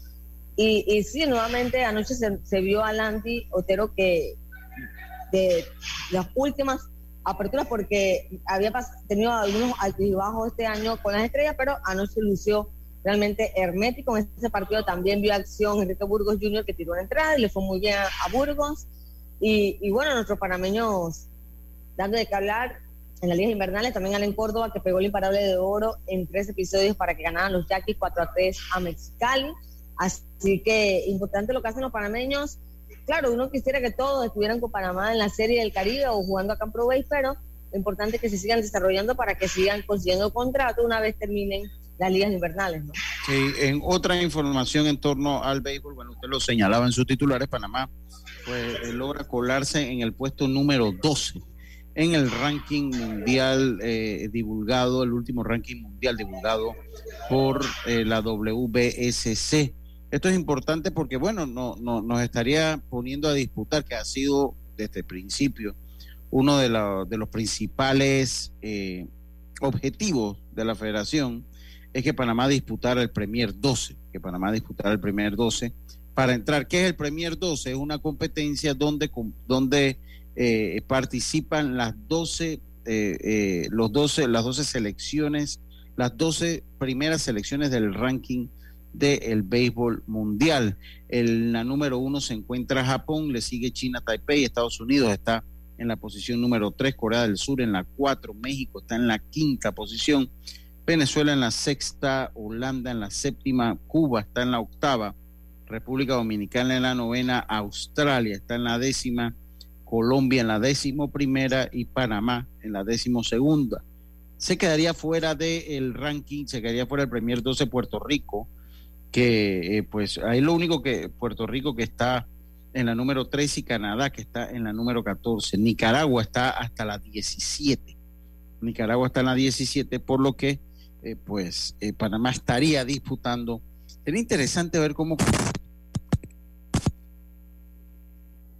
Y, y sí, nuevamente anoche se, vio a Landy Otero que de las últimas aperturas, porque había tenido algunos altibajos este año con las estrellas, pero anoche lució realmente hermético. En ese partido también vio acción Enrique Burgos Jr. que tiró una entrada y le fue muy bien a, Burgos. Y, y, bueno, nuestros panameños dando de qué hablar en las ligas invernales, también Allen Córdoba que pegó el imparable de oro en tres episodios para que ganaran los Yaquis 4 a 3 a Mexicali. Así que importante lo que hacen los panameños. Claro, uno quisiera que todos estuvieran con Panamá en la Serie del Caribe o jugando acá en Pro Bay, pero lo importante es que se sigan desarrollando para que sigan consiguiendo contrato una vez terminen las ligas invernales. ¿no? Sí, en otra información en torno al béisbol, bueno, usted lo señalaba en sus titulares, Panamá pues, eh, logra colarse en el puesto número 12 en el ranking mundial eh, divulgado, el último ranking mundial divulgado por eh, la WBSC. Esto es importante porque, bueno, no, no, nos estaría poniendo a disputar, que ha sido desde el principio uno de, los principales objetivos de la federación, es que Panamá disputara el Premier 12, que Panamá disputara el Premier 12 para entrar. ¿Qué es el Premier 12? Es una competencia donde, donde eh, participan las 12, eh, los 12, las 12 selecciones, las 12 primeras selecciones del ranking del béisbol mundial. En la número uno se encuentra Japón, le sigue China, Taipei, Estados Unidos está en la posición número tres, Corea del Sur en la cuatro, México está en la quinta posición, Venezuela en la sexta, Holanda en la séptima, Cuba está en la octava, República Dominicana en la novena, Australia está en la décima, Colombia en la décimo primera y Panamá en la décimo segunda. Se quedaría fuera del ranking, se quedaría fuera del Premier 12 Puerto Rico, que eh, pues ahí lo único que Puerto Rico que está en la número 3 y Canadá que está en la número 14. Nicaragua está hasta la 17. Nicaragua está en la 17, por lo que eh, pues eh, Panamá estaría disputando. Sería interesante ver cómo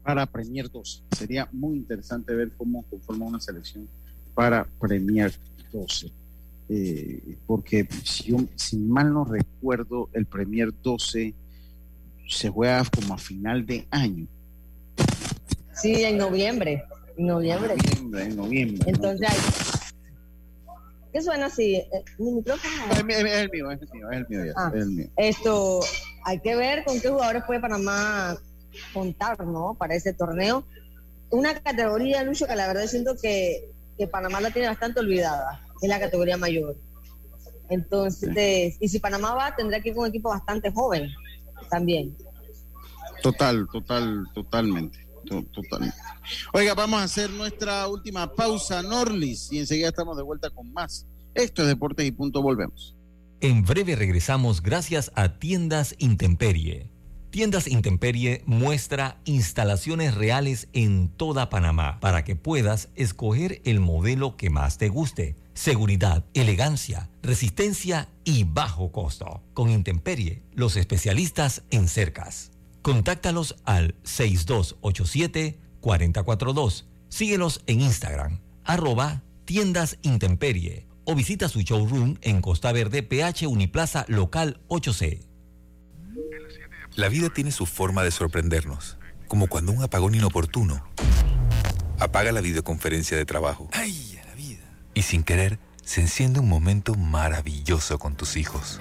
para Premier 12. Sería muy interesante ver cómo conforma una selección para Premier 12. Eh, porque si, yo, si mal no recuerdo, el Premier 12 se juega como a final de año. Sí, en noviembre. En noviembre. En noviembre, Entonces, ¿qué suena así? Eh, mi micrófono. Es, el mío, es el mío, es el mío, ah, es el mío. Esto, hay que ver con qué jugadores puede Panamá contar, ¿no? Para ese torneo. Una categoría, Lucho, que la verdad siento que, que Panamá la tiene bastante olvidada es la categoría mayor. Entonces, y si Panamá va, tendrá que ir con un equipo bastante joven también. Total, total, totalmente. Totalmente. Oiga, vamos a hacer nuestra última pausa, Norlis, y enseguida estamos de vuelta con más. Esto es Deportes y Punto, volvemos. En breve regresamos gracias a Tiendas Intemperie Tiendas Intemperie muestra instalaciones reales en toda Panamá para que puedas escoger el modelo que más te guste. Seguridad, elegancia, resistencia y bajo costo. Con Intemperie, los especialistas en cercas. Contáctalos al 6287-442. Síguelos en Instagram, arroba tiendas Intemperie o visita su showroom en Costa Verde, PH Uniplaza Local 8C. La vida tiene su forma de sorprendernos, como cuando un apagón inoportuno apaga la videoconferencia de trabajo. ¡Ay, la vida! Y sin querer, se enciende un momento maravilloso con tus hijos.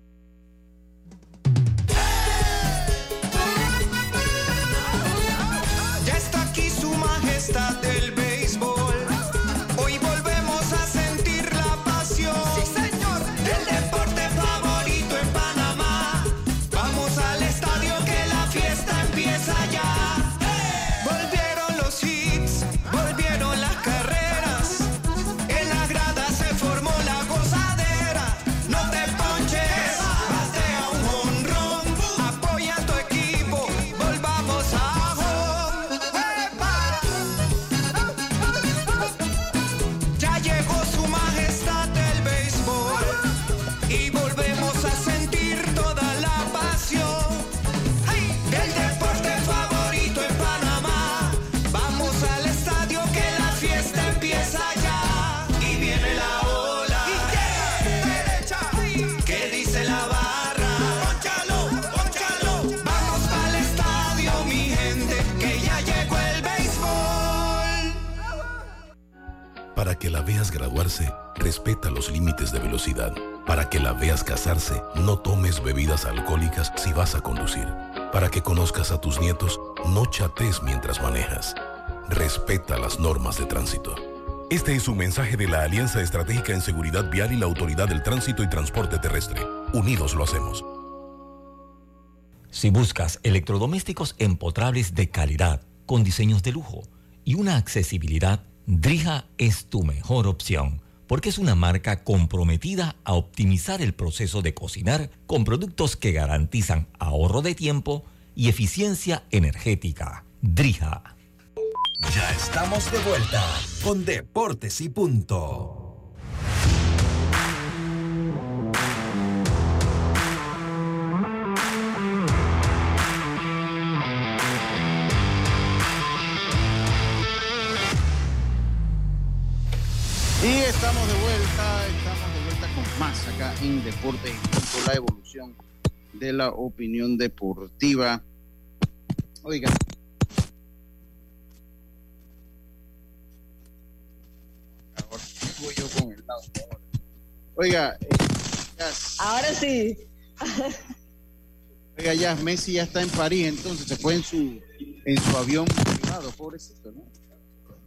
Veas graduarse, respeta los límites de velocidad. Para que la veas casarse, no tomes bebidas alcohólicas si vas a conducir. Para que conozcas a tus nietos, no chates mientras manejas. Respeta las normas de tránsito. Este es un mensaje de la Alianza Estratégica en Seguridad Vial y la Autoridad del Tránsito y Transporte Terrestre. Unidos lo hacemos. Si buscas electrodomésticos empotrables de calidad, con diseños de lujo y una accesibilidad Drija es tu mejor opción porque es una marca comprometida a optimizar el proceso de cocinar con productos que garantizan ahorro de tiempo y eficiencia energética. Drija. Ya estamos de vuelta con Deportes y Punto. Y estamos de vuelta, estamos de vuelta con más acá en Deporte con la evolución de la opinión deportiva. Oiga. Ahora voy yo con el lado. Oiga, eh, ahora sí. Oiga, ya Messi ya está en París, entonces se fue en su en su avión privado, pobrecito, ¿no?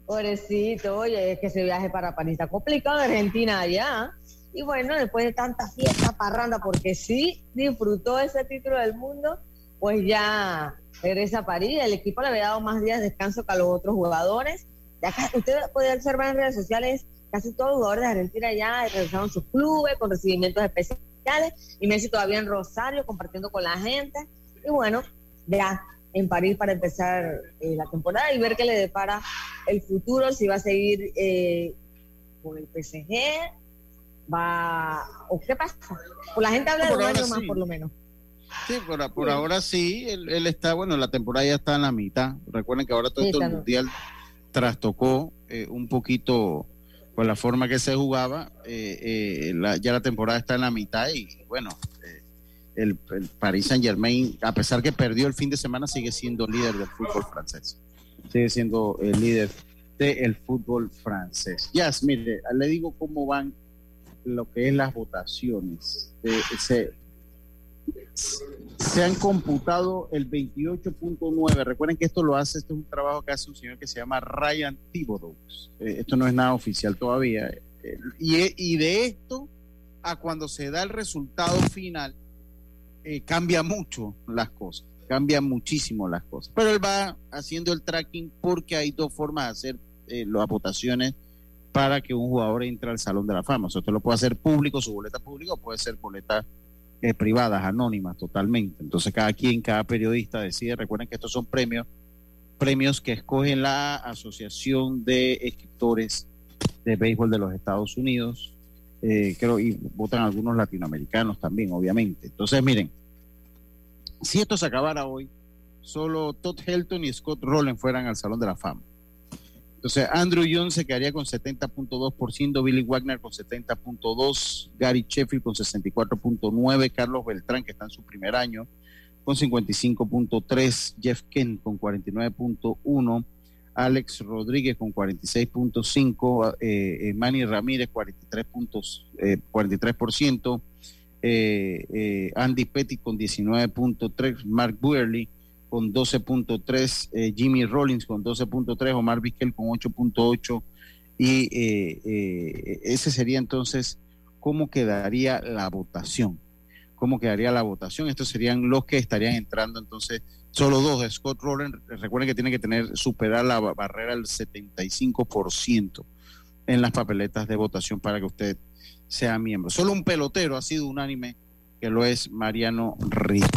Pobrecito, oye, es que ese viaje para París está complicado, Argentina allá. Y bueno, después de tanta fiesta, parranda, porque sí disfrutó ese título del mundo, pues ya regresa a París. El equipo le había dado más días de descanso que a los otros jugadores. Ya usted puede observar en redes sociales, casi todos los jugadores de Argentina ya regresaron sus clubes con recibimientos especiales. Y Messi todavía en Rosario compartiendo con la gente. Y bueno, ya en París para empezar eh, la temporada y ver qué le depara el futuro, si va a seguir eh, con el PSG, va, o qué pasa. Pues la gente habla de un año más por lo menos. Sí, por, ahora sí, él, está, bueno, la temporada ya está en la mitad. Recuerden que ahora todo esto el mundial trastocó eh, un poquito con la forma que se jugaba. ya la temporada está en la mitad y bueno, el, Paris Saint Germain, a pesar que perdió el fin de semana, sigue siendo líder del fútbol francés. Sigue siendo el líder del fútbol francés. Ya, mire, le digo cómo van lo que es las votaciones. se, se han computado el 28.9. Recuerden que esto lo hace, esto es un trabajo que hace un señor que se llama Ryan Thibodeau. Eh, esto no es nada oficial todavía. Eh, y de esto a cuando se da el resultado final, eh, cambia mucho las cosas, cambia muchísimo las cosas. Pero él va haciendo el tracking porque hay dos formas de hacer eh, las votaciones para que un jugador entre al Salón de la Fama. O sea, usted lo puede hacer público, su boleta pública, o puede ser boleta eh, privadas, anónimas, totalmente. Entonces, cada quien, cada periodista decide. Recuerden que estos son premios, premios que escoge la Asociación de Escritores de Béisbol de los Estados Unidos. Eh, creo, y votan algunos latinoamericanos también, obviamente. Entonces, miren, si esto se acabara hoy, solo Todd Helton y Scott Rowland fueran al Salón de la Fama. Entonces, Andrew Jones se quedaría con 70.2%, Billy Wagner con 70.2%, Gary Sheffield con 64.9%, Carlos Beltrán, que está en su primer año, con 55.3%, Jeff Kent con 49.1%, Alex Rodríguez con 46.5%, eh, eh, Manny Ramírez 43, puntos, eh, 43%, eh, Andy Petty con 19.3%, Mark Buerley con 12.3, eh, Jimmy Rollins con 12.3, Omar Vizquel con 8.8 y ese sería entonces cómo quedaría la votación. ¿Cómo quedaría la votación? Estos serían los que estarían entrando entonces, solo dos Scott Rowland. Recuerden que tiene que tener, superar la barrera del 75% en las papeletas de votación para que usted sea miembro. Solo un pelotero ha sido unánime, que lo es Mariano Rivas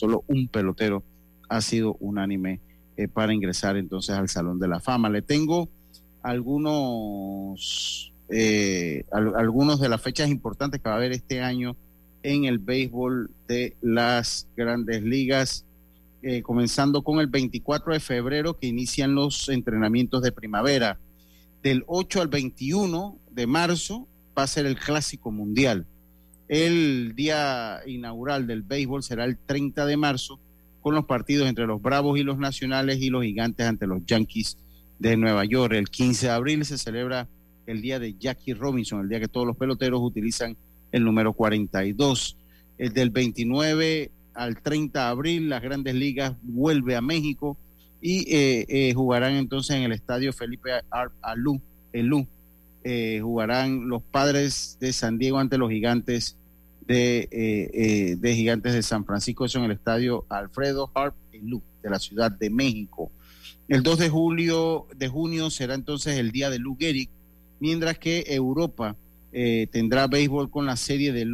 solo un pelotero ha sido unánime eh, para ingresar entonces al Salón de la Fama. Le tengo algunos, eh, algunos de las fechas importantes que va a haber este año en el béisbol de las grandes ligas, eh, comenzando con el 24 de febrero que inician los entrenamientos de primavera. Del 8 al 21 de marzo va a ser el Clásico Mundial. El día inaugural del béisbol será el 30 de marzo con los partidos entre los Bravos y los Nacionales y los Gigantes ante los Yankees de Nueva York. El 15 de abril se celebra el día de Jackie Robinson, el día que todos los peloteros utilizan el número 42. El del 29 al 30 de abril las grandes ligas vuelve a México y eh, eh, jugarán entonces en el estadio Felipe Alú, Elú. Eh, jugarán los padres de San Diego ante los gigantes de, eh, de Gigantes de San Francisco, eso en el estadio Alfredo Harp de la Ciudad de México. El 2 de julio de junio será entonces el día de Lou Gehrig, mientras que Europa eh, tendrá béisbol con la serie de,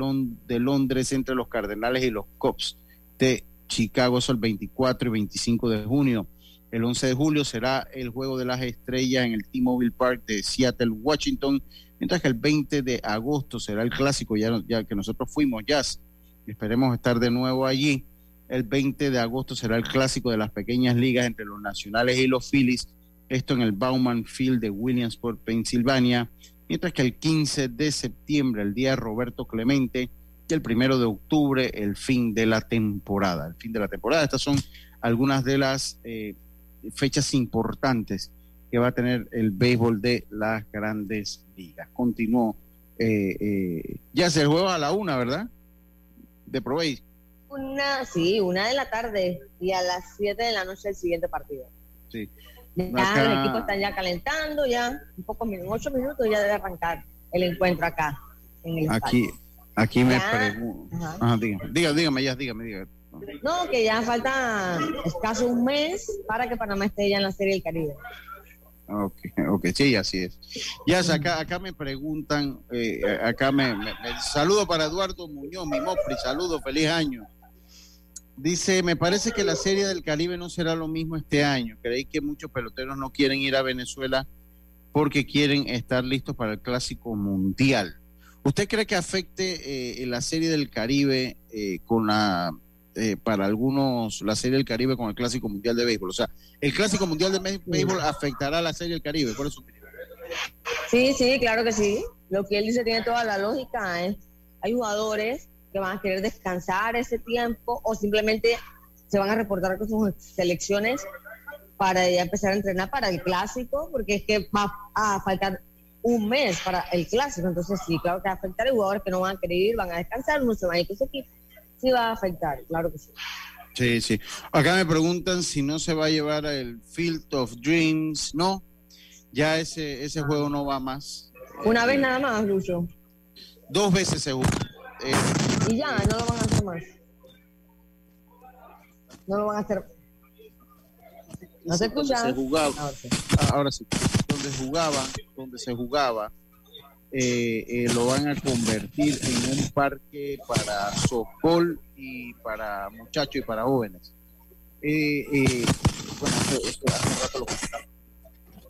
de Londres entre los Cardenales y los Cubs de Chicago, eso el 24 y 25 de junio. El 11 de julio será el Juego de las Estrellas en el T-Mobile Park de Seattle, Washington, mientras que el 20 de agosto será el clásico, ya, ya que nosotros fuimos, Jazz, esperemos estar de nuevo allí. El 20 de agosto será el clásico de las pequeñas ligas entre los nacionales y los Phillies, esto en el Bauman Field de Williamsport, Pensilvania, mientras que el 15 de septiembre, el día de Roberto Clemente, y el primero de octubre, el fin de la temporada. El fin de la temporada, estas son algunas de las eh, fechas importantes que va a tener el béisbol de las grandes ligas. Continuó. Eh, eh, ya se juega a la una, ¿verdad? De Proveis. Una, sí, una de la tarde y a las siete de la noche el siguiente partido. Sí. Ya los equipos están ya calentando, ya un poco, en ocho minutos ya debe arrancar el encuentro acá. En el aquí, aquí me pregunto. Dígame, dígame, ya, dígame, dígame. No, que ya falta escaso un mes para que Panamá esté ya en la Serie del Caribe. Ok, ok, sí, así es. Ya, acá, acá me preguntan, eh, acá me, saludo para Eduardo Muñoz, mi Mopri, saludo, feliz año. Dice, me parece que la Serie del Caribe no será lo mismo este año. Creí que muchos peloteros no quieren ir a Venezuela porque quieren estar listos para el Clásico Mundial. ¿Usted cree que afecte eh, la Serie del Caribe eh, con la eh, para algunos la Serie del Caribe con el Clásico Mundial de Béisbol. O sea, el Clásico Mundial de Béisbol afectará a la Serie del Caribe, por eso. Sí, sí, claro que sí. Lo que él dice tiene toda la lógica. ¿eh? Hay jugadores que van a querer descansar ese tiempo o simplemente se van a reportar con sus selecciones para ya empezar a entrenar para el clásico, porque es que va a faltar un mes para el clásico. Entonces, sí, claro que va a afectar. Hay jugadores que no van a querer ir, van a descansar, no se van a ir con su equipo sí va a afectar, claro que sí. Sí, sí. Acá me preguntan si no se va a llevar el Field of Dreams. No, ya ese, ese juego no va más. Una vez nada más, Lucho. Dos veces se jugó. Eh, y ya, no lo van a hacer más. No lo van a hacer. No se escucha. Se jugaba, ahora sí. Donde jugaba, donde se jugaba, eh, eh, lo van a convertir en un parque para softball y para muchachos y para jóvenes. Eh, bueno, esto, hace rato lo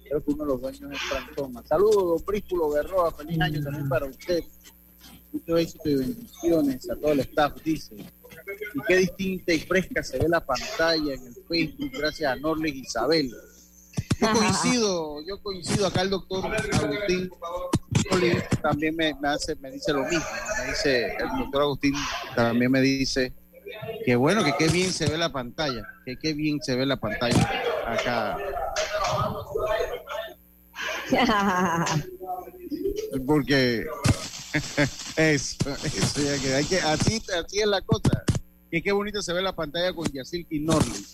Creo que uno de los dueños es Transforma. Saludos, don Prísculo Berroa. Feliz año también para usted. Mucho éxito y bendiciones a todo el staff, dice. Y qué distinta y fresca se ve la pantalla en el Facebook gracias a Norles Isabel. Yo coincido, yo coincido acá el doctor Agustín también me, hace, me dice lo mismo. Me dice, el doctor Agustín también me dice que bueno, que qué bien se ve la pantalla, que qué bien se ve la pantalla acá. Porque eso, eso ya que hay que, así, así es la cosa. Que qué bonito se ve la pantalla con Yacil y Norley.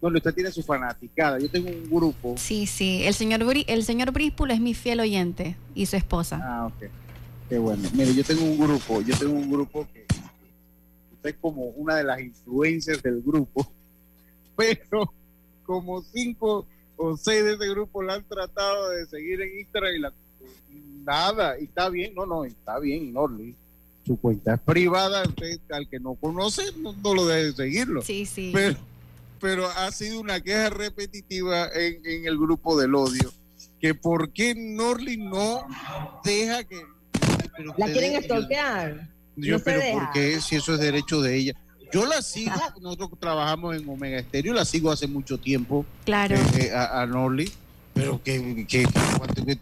Norley, usted tiene su fanaticada. Yo tengo un grupo. Sí, sí. El señor, el señor Bríspulo es mi fiel oyente y su esposa. Ah, ok. Qué bueno. Mire, yo tengo un grupo. Yo tengo un grupo que usted es como una de las influencias del grupo. Pero como cinco o seis de ese grupo la han tratado de seguir en Instagram y la nada, y está bien, no, no, está bien, Norley. Su cuenta es privada, usted al que no conoce no, lo debe seguirlo. Sí, sí. Pero, pero ha sido una queja repetitiva en, el grupo del odio, que por qué Norley no deja que... la quieren estorquear. Yo, pero ¿por qué? Si eso es derecho de ella. Yo la sigo, nosotros trabajamos en Omega Estéreo, la sigo hace mucho tiempo. Claro. Eh, eh, a, a Norley pero que, que,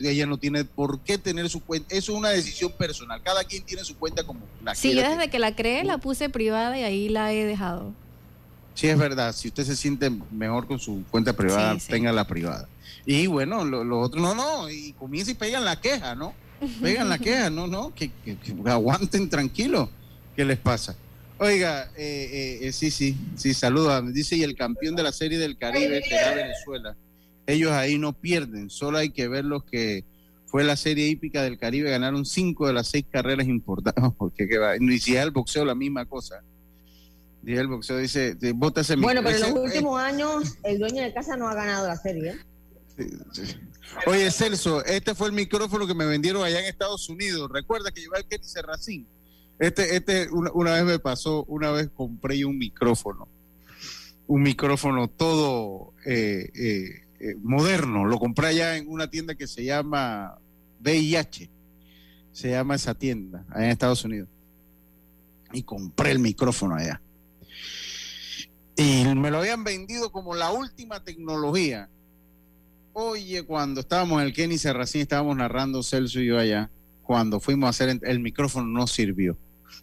ella no tiene por qué tener su cuenta. Eso es una decisión personal. Cada quien tiene su cuenta como la Sí, yo desde que la creé la puse privada y ahí la he dejado. Sí, es verdad. Si usted se siente mejor con su cuenta privada, tenga la privada. Y bueno, los lo otros, no, no, y comienza y pegan la queja, ¿no? Pegan la queja, no, no, que, aguanten tranquilo. ¿Qué les pasa? Oiga, eh, eh, eh, sí, sí, sí, saluda. Dice, y el campeón de la Serie del Caribe será Venezuela ellos ahí no pierden, solo hay que ver los que fue la serie hípica del Caribe, ganaron cinco de las seis carreras importantes, porque qué va, y si es el boxeo la misma cosa. Dice el boxeo, dice, bótase Bueno, pero en los últimos años el dueño de casa no ha ganado la serie. Oye, Celso, este fue el micrófono que me vendieron allá en Estados Unidos. Recuerda que llevaba el Kenny Serracín. Este, este una, vez me pasó, una vez compré un micrófono. Un micrófono todo eh, eh, moderno. Lo compré allá en una tienda que se llama VIH. Se llama esa tienda, allá en Estados Unidos. Y compré el micrófono allá. Y me lo habían vendido como la última tecnología. Oye, cuando estábamos en el Kenny Serracín, estábamos narrando Celso y yo allá, cuando fuimos a hacer el micrófono no sirvió.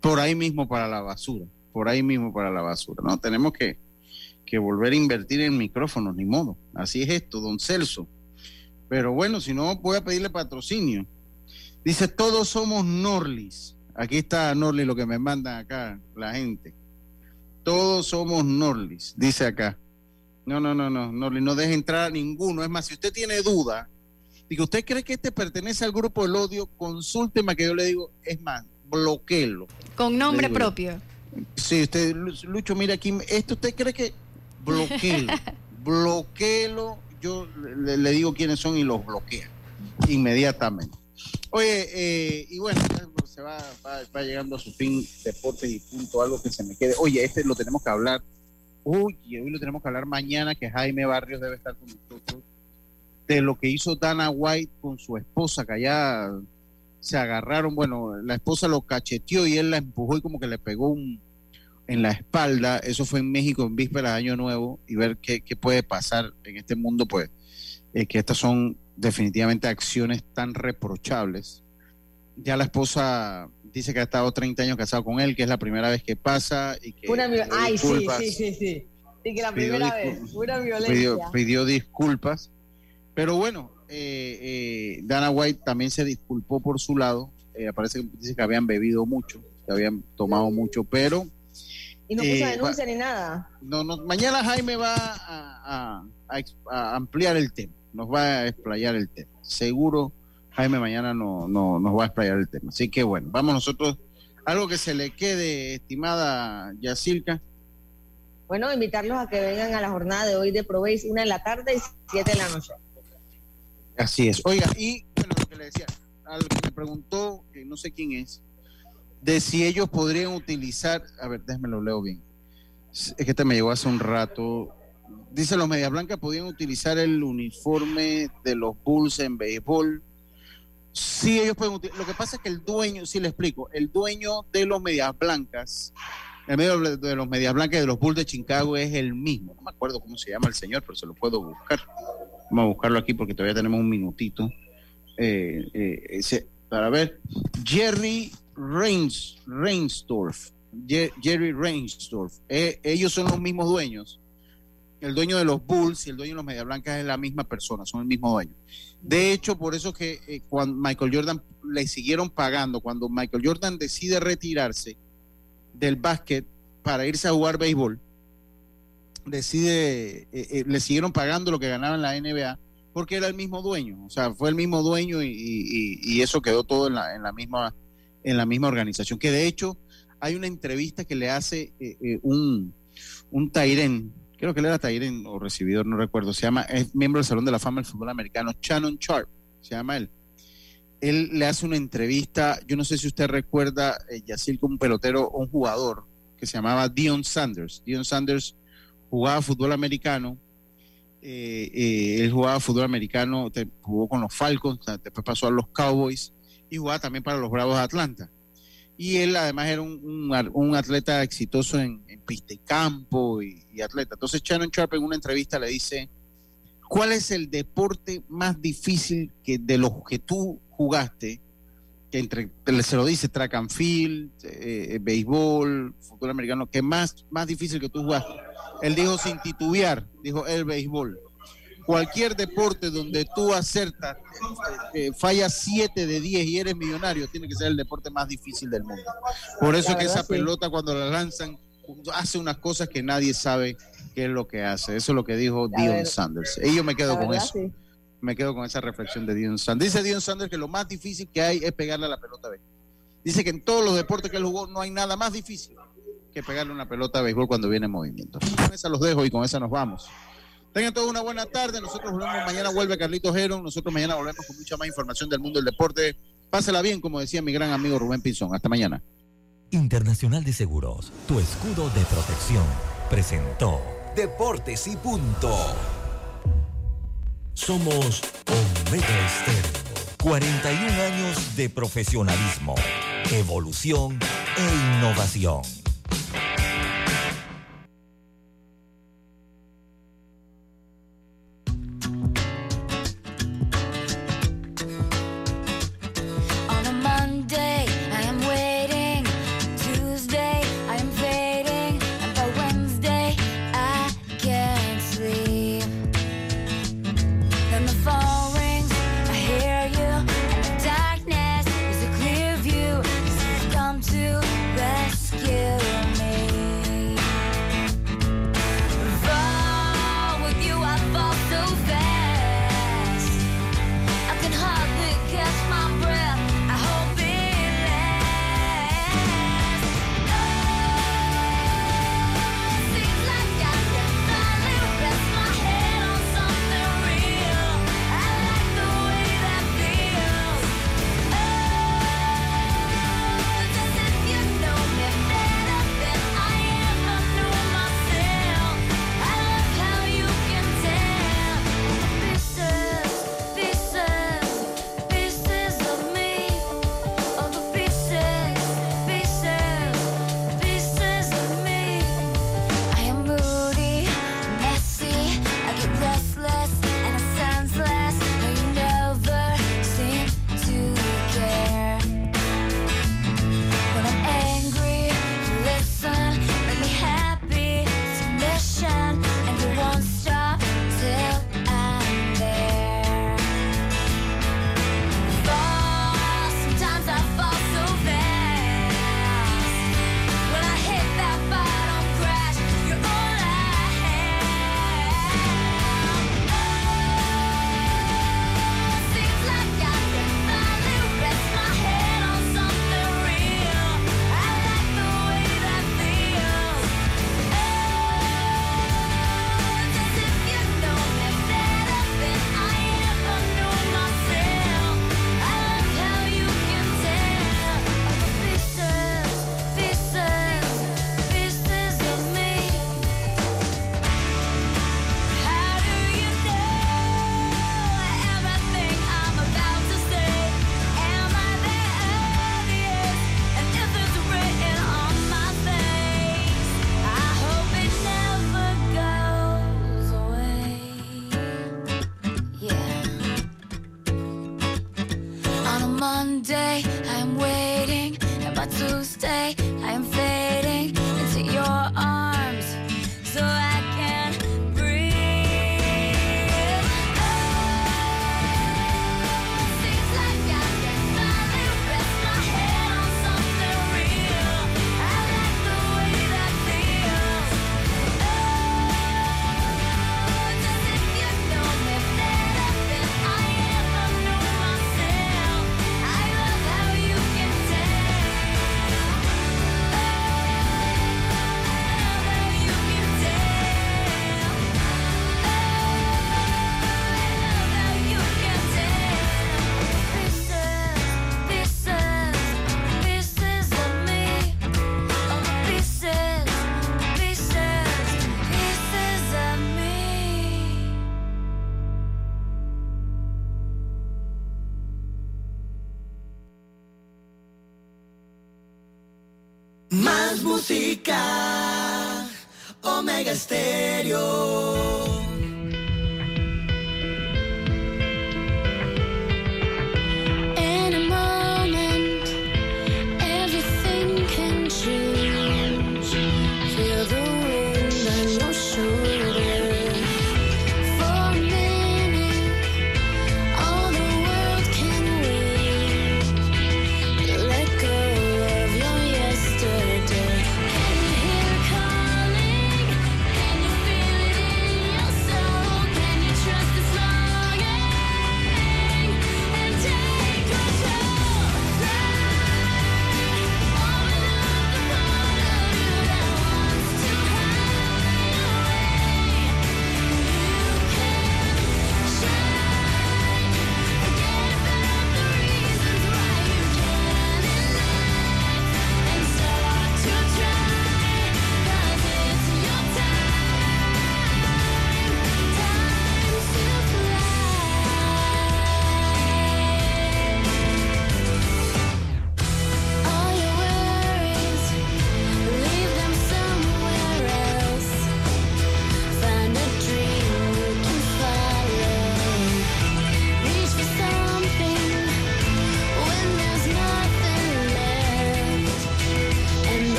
Por ahí mismo para la basura, por ahí mismo para la basura. No, tenemos que, que volver a invertir en micrófonos, ni modo. Así es esto, don Celso. Pero bueno, si no, voy a pedirle patrocinio. Dice, todos somos Norlis. Aquí está Norlis, lo que me mandan acá la gente. Todos somos Norlis, dice acá. No, no, no, no, Norlis, no deje entrar a ninguno. Es más, si usted tiene duda, digo, ¿usted cree que este pertenece al grupo del odio? Consúlteme que yo le digo, es más, bloqueelo. Con nombre propio. Sí, usted, Lucho, mira aquí, ¿esto usted cree que bloqueelo, bloqueelo, yo le, digo quiénes son y los bloquea inmediatamente. Oye, eh, y bueno, se va, va, llegando a su fin deportes y punto, algo que se me quede. Oye, este lo tenemos que hablar. Oye, hoy lo tenemos que hablar mañana, que Jaime Barrios debe estar con nosotros, de lo que hizo Dana White con su esposa, que allá se agarraron, bueno, la esposa lo cacheteó y él la empujó y como que le pegó un, en la espalda, eso fue en México en víspera de Año Nuevo, y ver qué, puede pasar en este mundo, pues, eh, que estas son definitivamente acciones tan reprochables. Ya la esposa dice que ha estado 30 años casado con él, que es la primera vez que pasa y que... Una, ay, sí, sí, sí, sí. que la primera vez, una violencia. Pidió, disculpas, pero bueno, eh, eh, Dana White también se disculpó por su lado, parece que dice que habían bebido mucho, que habían tomado mucho, pero y no puso denuncia ni nada. No, no, mañana Jaime va a, ampliar el tema, nos va a explayar el tema. Seguro Jaime mañana no, no, nos va a explayar el tema. Así que bueno, vamos nosotros. Algo que se le quede, estimada Yacilca. Bueno, invitarlos a que vengan a la jornada de hoy de Proveis, una de la tarde y siete de la noche. Así es. Oiga, y bueno, lo que le decía, algo que me preguntó, que no sé quién es, de si ellos podrían utilizar, a ver, déjame lo leo bien. Es que este me llegó hace un rato. Dice los Medias Blancas podían utilizar el uniforme de los Bulls en béisbol. Sí, ellos pueden utilizar. Lo que pasa es que el dueño, sí le explico, el dueño de los Medias Blancas, el medio de los Medias Blancas y de los Bulls de Chicago es el mismo. No me acuerdo cómo se llama el señor, pero se lo puedo buscar. Vamos a buscarlo aquí porque todavía tenemos un minutito. Eh, eh, para ver. Jerry Reins, Reinsdorf. Jerry Reinsdorf. Eh, ellos son los mismos dueños. El dueño de los Bulls y el dueño de los Media Blancas es la misma persona, son el mismo dueño. De hecho, por eso que eh, cuando Michael Jordan le siguieron pagando, cuando Michael Jordan decide retirarse del básquet para irse a jugar béisbol, decide, eh, le siguieron pagando lo que ganaba en la NBA porque era el mismo dueño, o sea, fue el mismo dueño y, eso quedó todo en la, en la misma en la misma organización. Que de hecho hay una entrevista que le hace eh, eh, un, un Tairen, creo que él era Tairen o recibidor, no recuerdo, se llama, es miembro del Salón de la Fama del Fútbol Americano, Shannon Sharp, se llama él. Él le hace una entrevista, yo no sé si usted recuerda, eh, Yacil, como un pelotero, un jugador que se llamaba Dion Sanders. Dion Sanders jugaba fútbol americano, él jugaba fútbol americano, jugó con los Falcons, después pasó a los Cowboys y jugaba también para los Bravos de Atlanta. Y él además era un, atleta exitoso en, pista y campo y, atleta. Entonces Shannon Sharp en una entrevista le dice, ¿cuál es el deporte más difícil que de los que tú jugaste? Que entre, se lo dice track and field, eh, béisbol, fútbol americano, que más, más difícil que tú jugaste. Él dijo sin titubear, dijo el béisbol cualquier deporte donde tú acertas, eh, fallas 7 de 10 y eres millonario, tiene que ser el deporte más difícil del mundo. Por eso que esa pelota cuando la lanzan hace unas cosas que nadie sabe qué es lo que hace. Eso es lo que dijo Dion Sanders. Y yo me quedo con eso. Me quedo con esa reflexión de Dion Sanders. Dice Dion Sanders que lo más difícil que hay es pegarle a la pelota a Dice que en todos los deportes que él jugó no hay nada más difícil que pegarle una pelota a béisbol cuando viene en movimiento. Con esa los dejo y con esa nos vamos. Tengan todos una buena tarde. Nosotros volvemos mañana, vuelve Carlitos Heron. Nosotros mañana volvemos con mucha más información del mundo del deporte. Pásela bien, como decía mi gran amigo Rubén Pinzón. Hasta mañana. Internacional de Seguros, tu escudo de protección, presentó Deportes y Punto. Somos Omega Estéreo. 41 años de profesionalismo, evolución e innovación.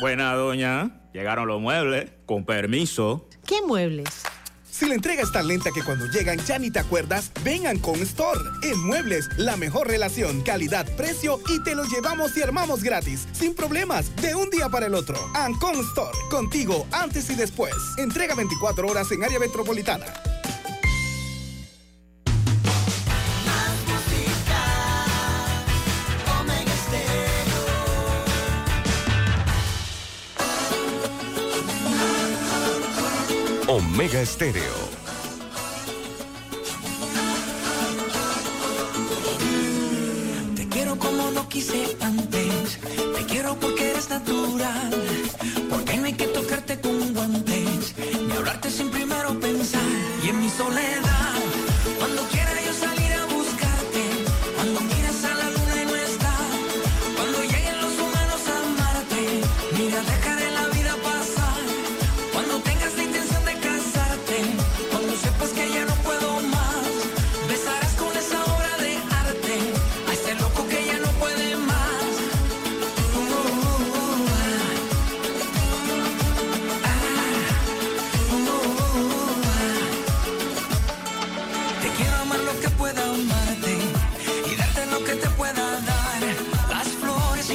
Buena, doña. Llegaron los muebles. Con permiso. ¿Qué muebles? Si la entrega es tan lenta que cuando llegan ya ni te acuerdas, vengan con Store. En Muebles, la mejor relación, calidad, precio y te lo llevamos y armamos gratis, sin problemas, de un día para el otro. Ancon Store, contigo antes y después. Entrega 24 horas en área metropolitana. Omega Estéreo.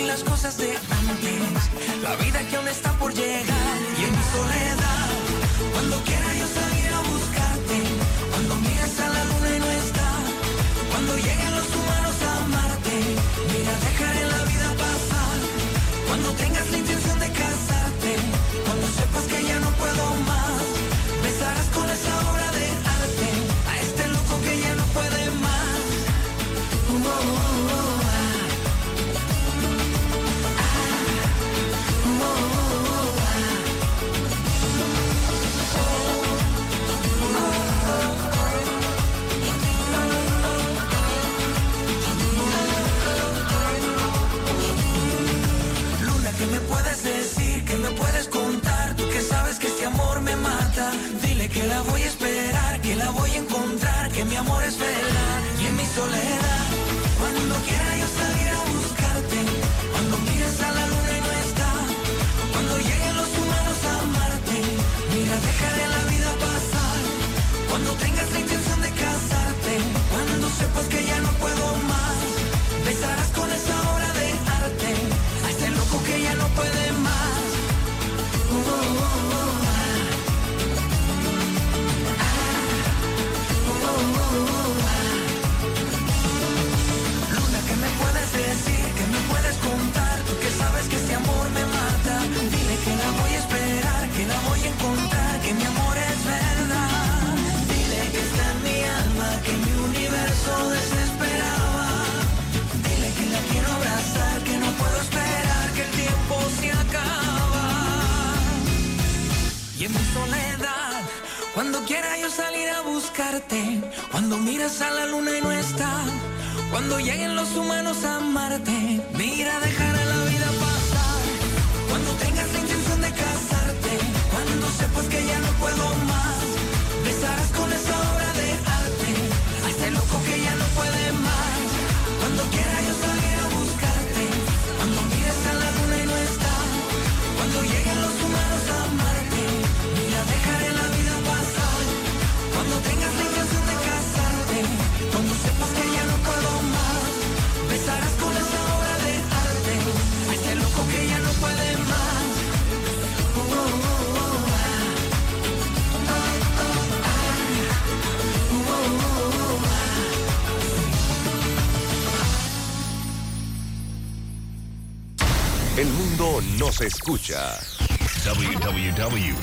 Las cosas de antes, la vida que aún está por llegar. Y en mi soledad, cuando quiera yo salir a buscarte, cuando miras a la luna y no está, cuando lleguen los humanos a amarte, mira, dejaré la vida pasar. Cuando tengas la soledad, cuando quiera yo salir a buscarte, cuando miras a la luna y no está, cuando lleguen los humanos a amarte, mira, dejará la vida pasar. Cuando tengas la intención de casarte, cuando sepas que ya no puedo más, besarás con esa obra de arte a ese loco que ya no puede más. Cuando quiera yo salir El mundo nos escucha. www.omega.com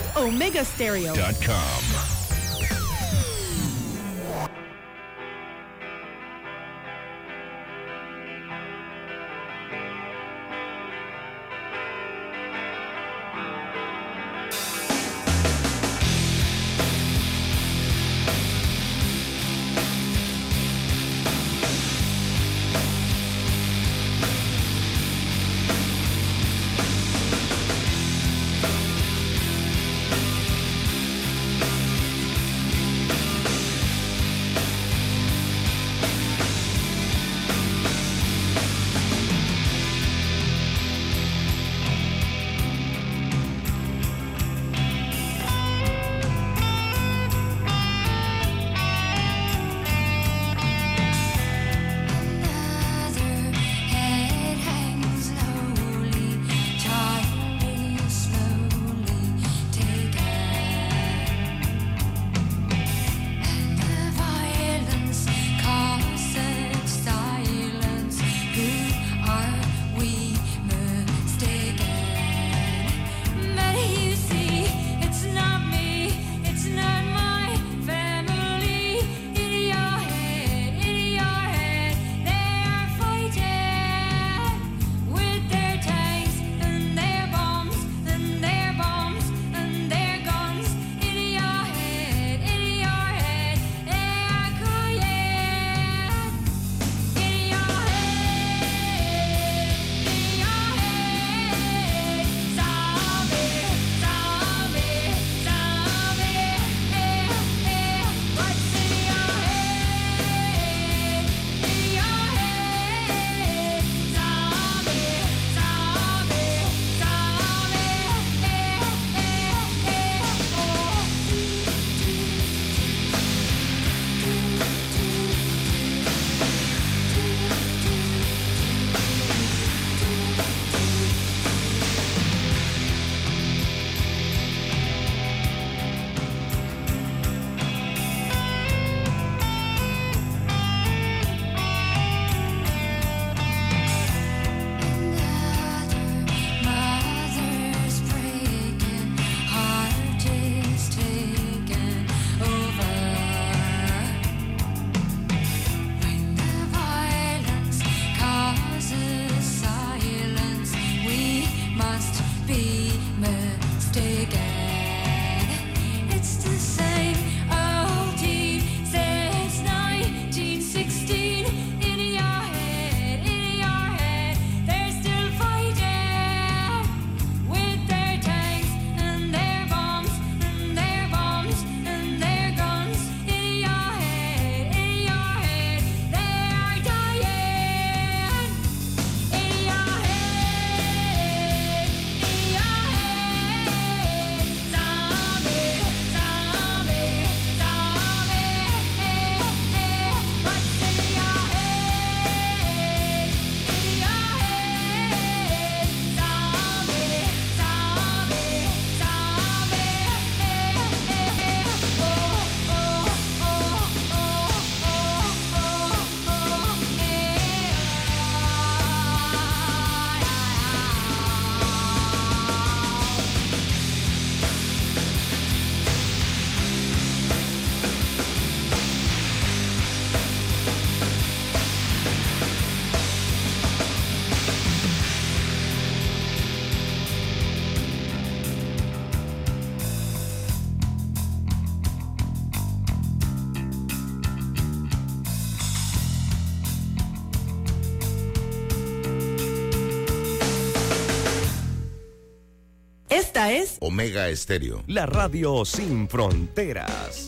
Esta es Omega Estéreo. La radio sin fronteras.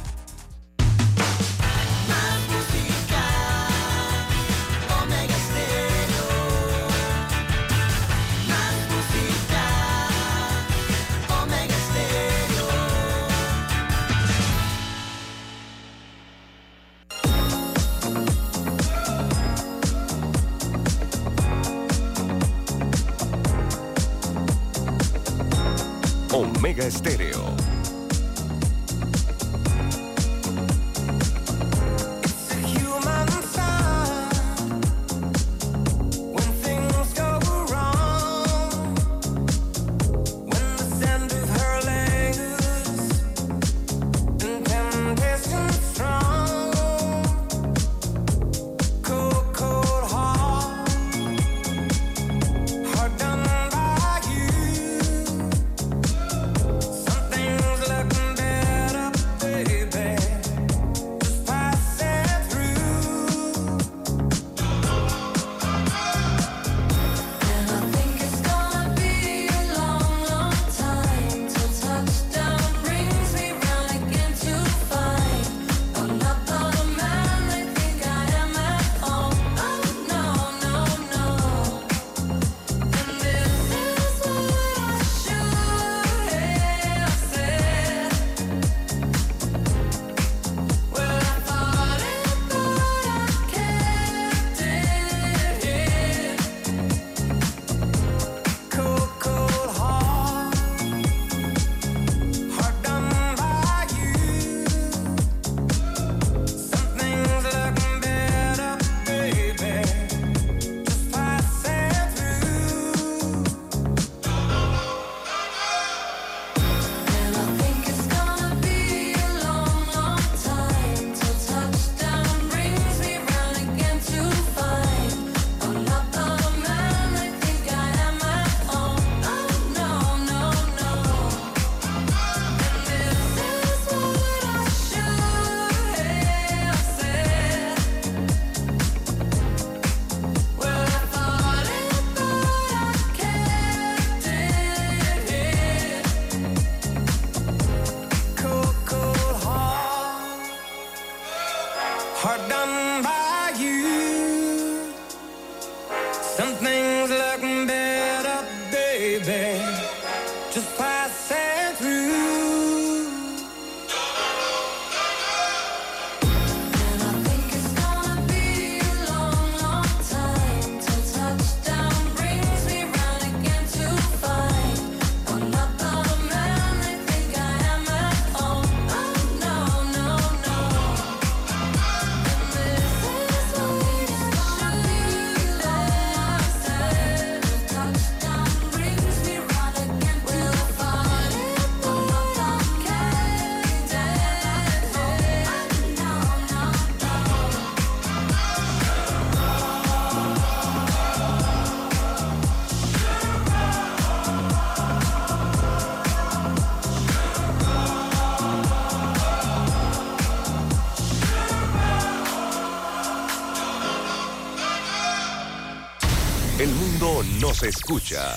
Escucha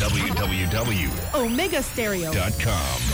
www.omegastereo.com.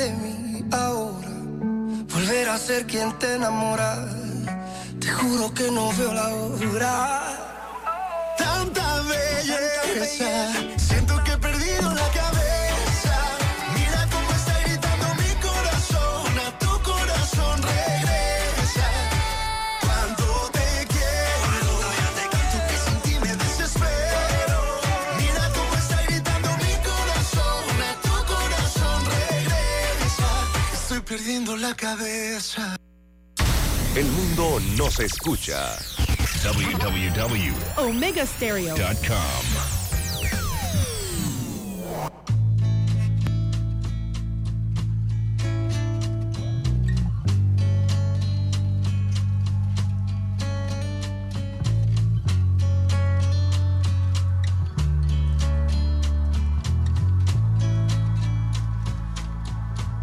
de mí ahora, volver a ser quien te enamora. Te juro que no veo la hora. Tanta. Tanta belleza El mundo nos escucha. www.omegastereo.com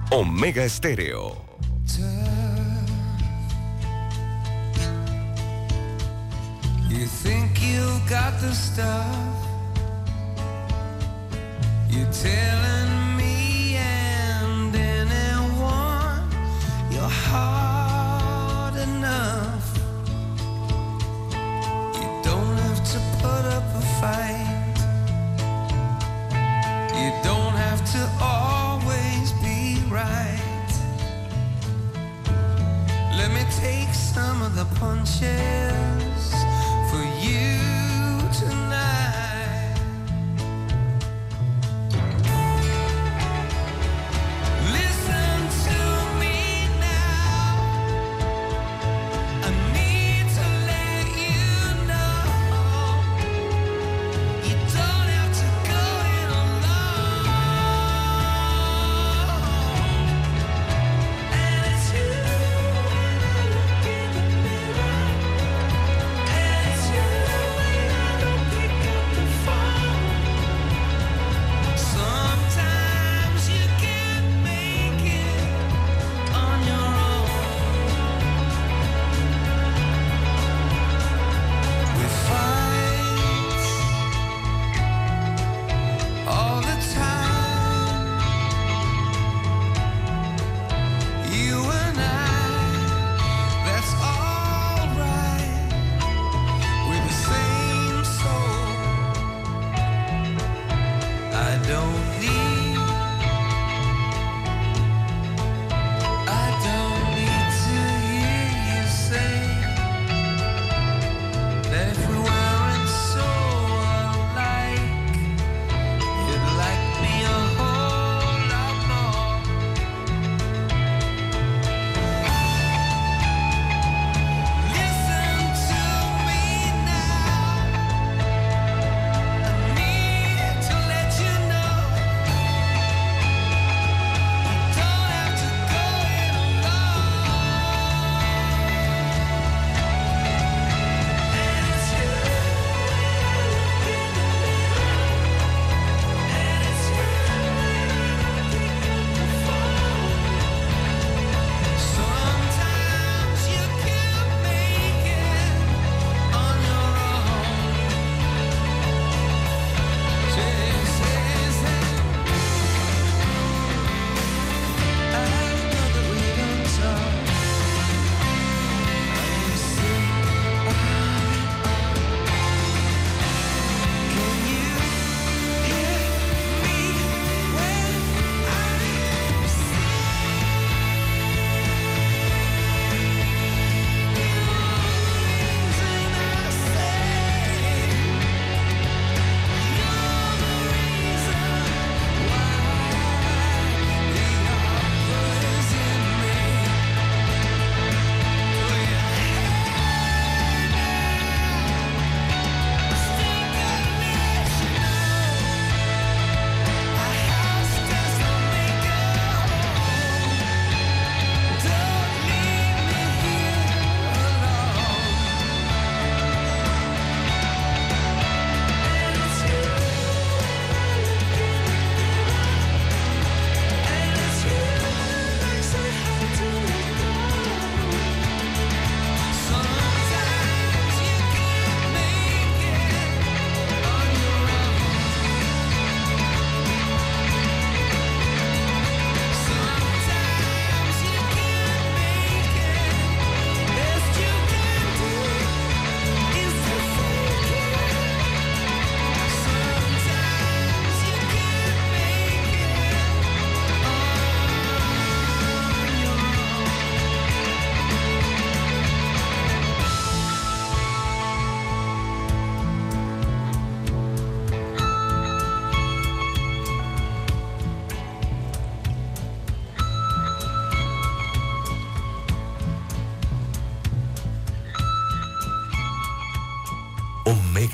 Omega Estéreo. You think you've got the stuff. You're telling me and anyone you're hard enough. You don't have to put up a fight. You don't have to always be right. Let me take some of the punches.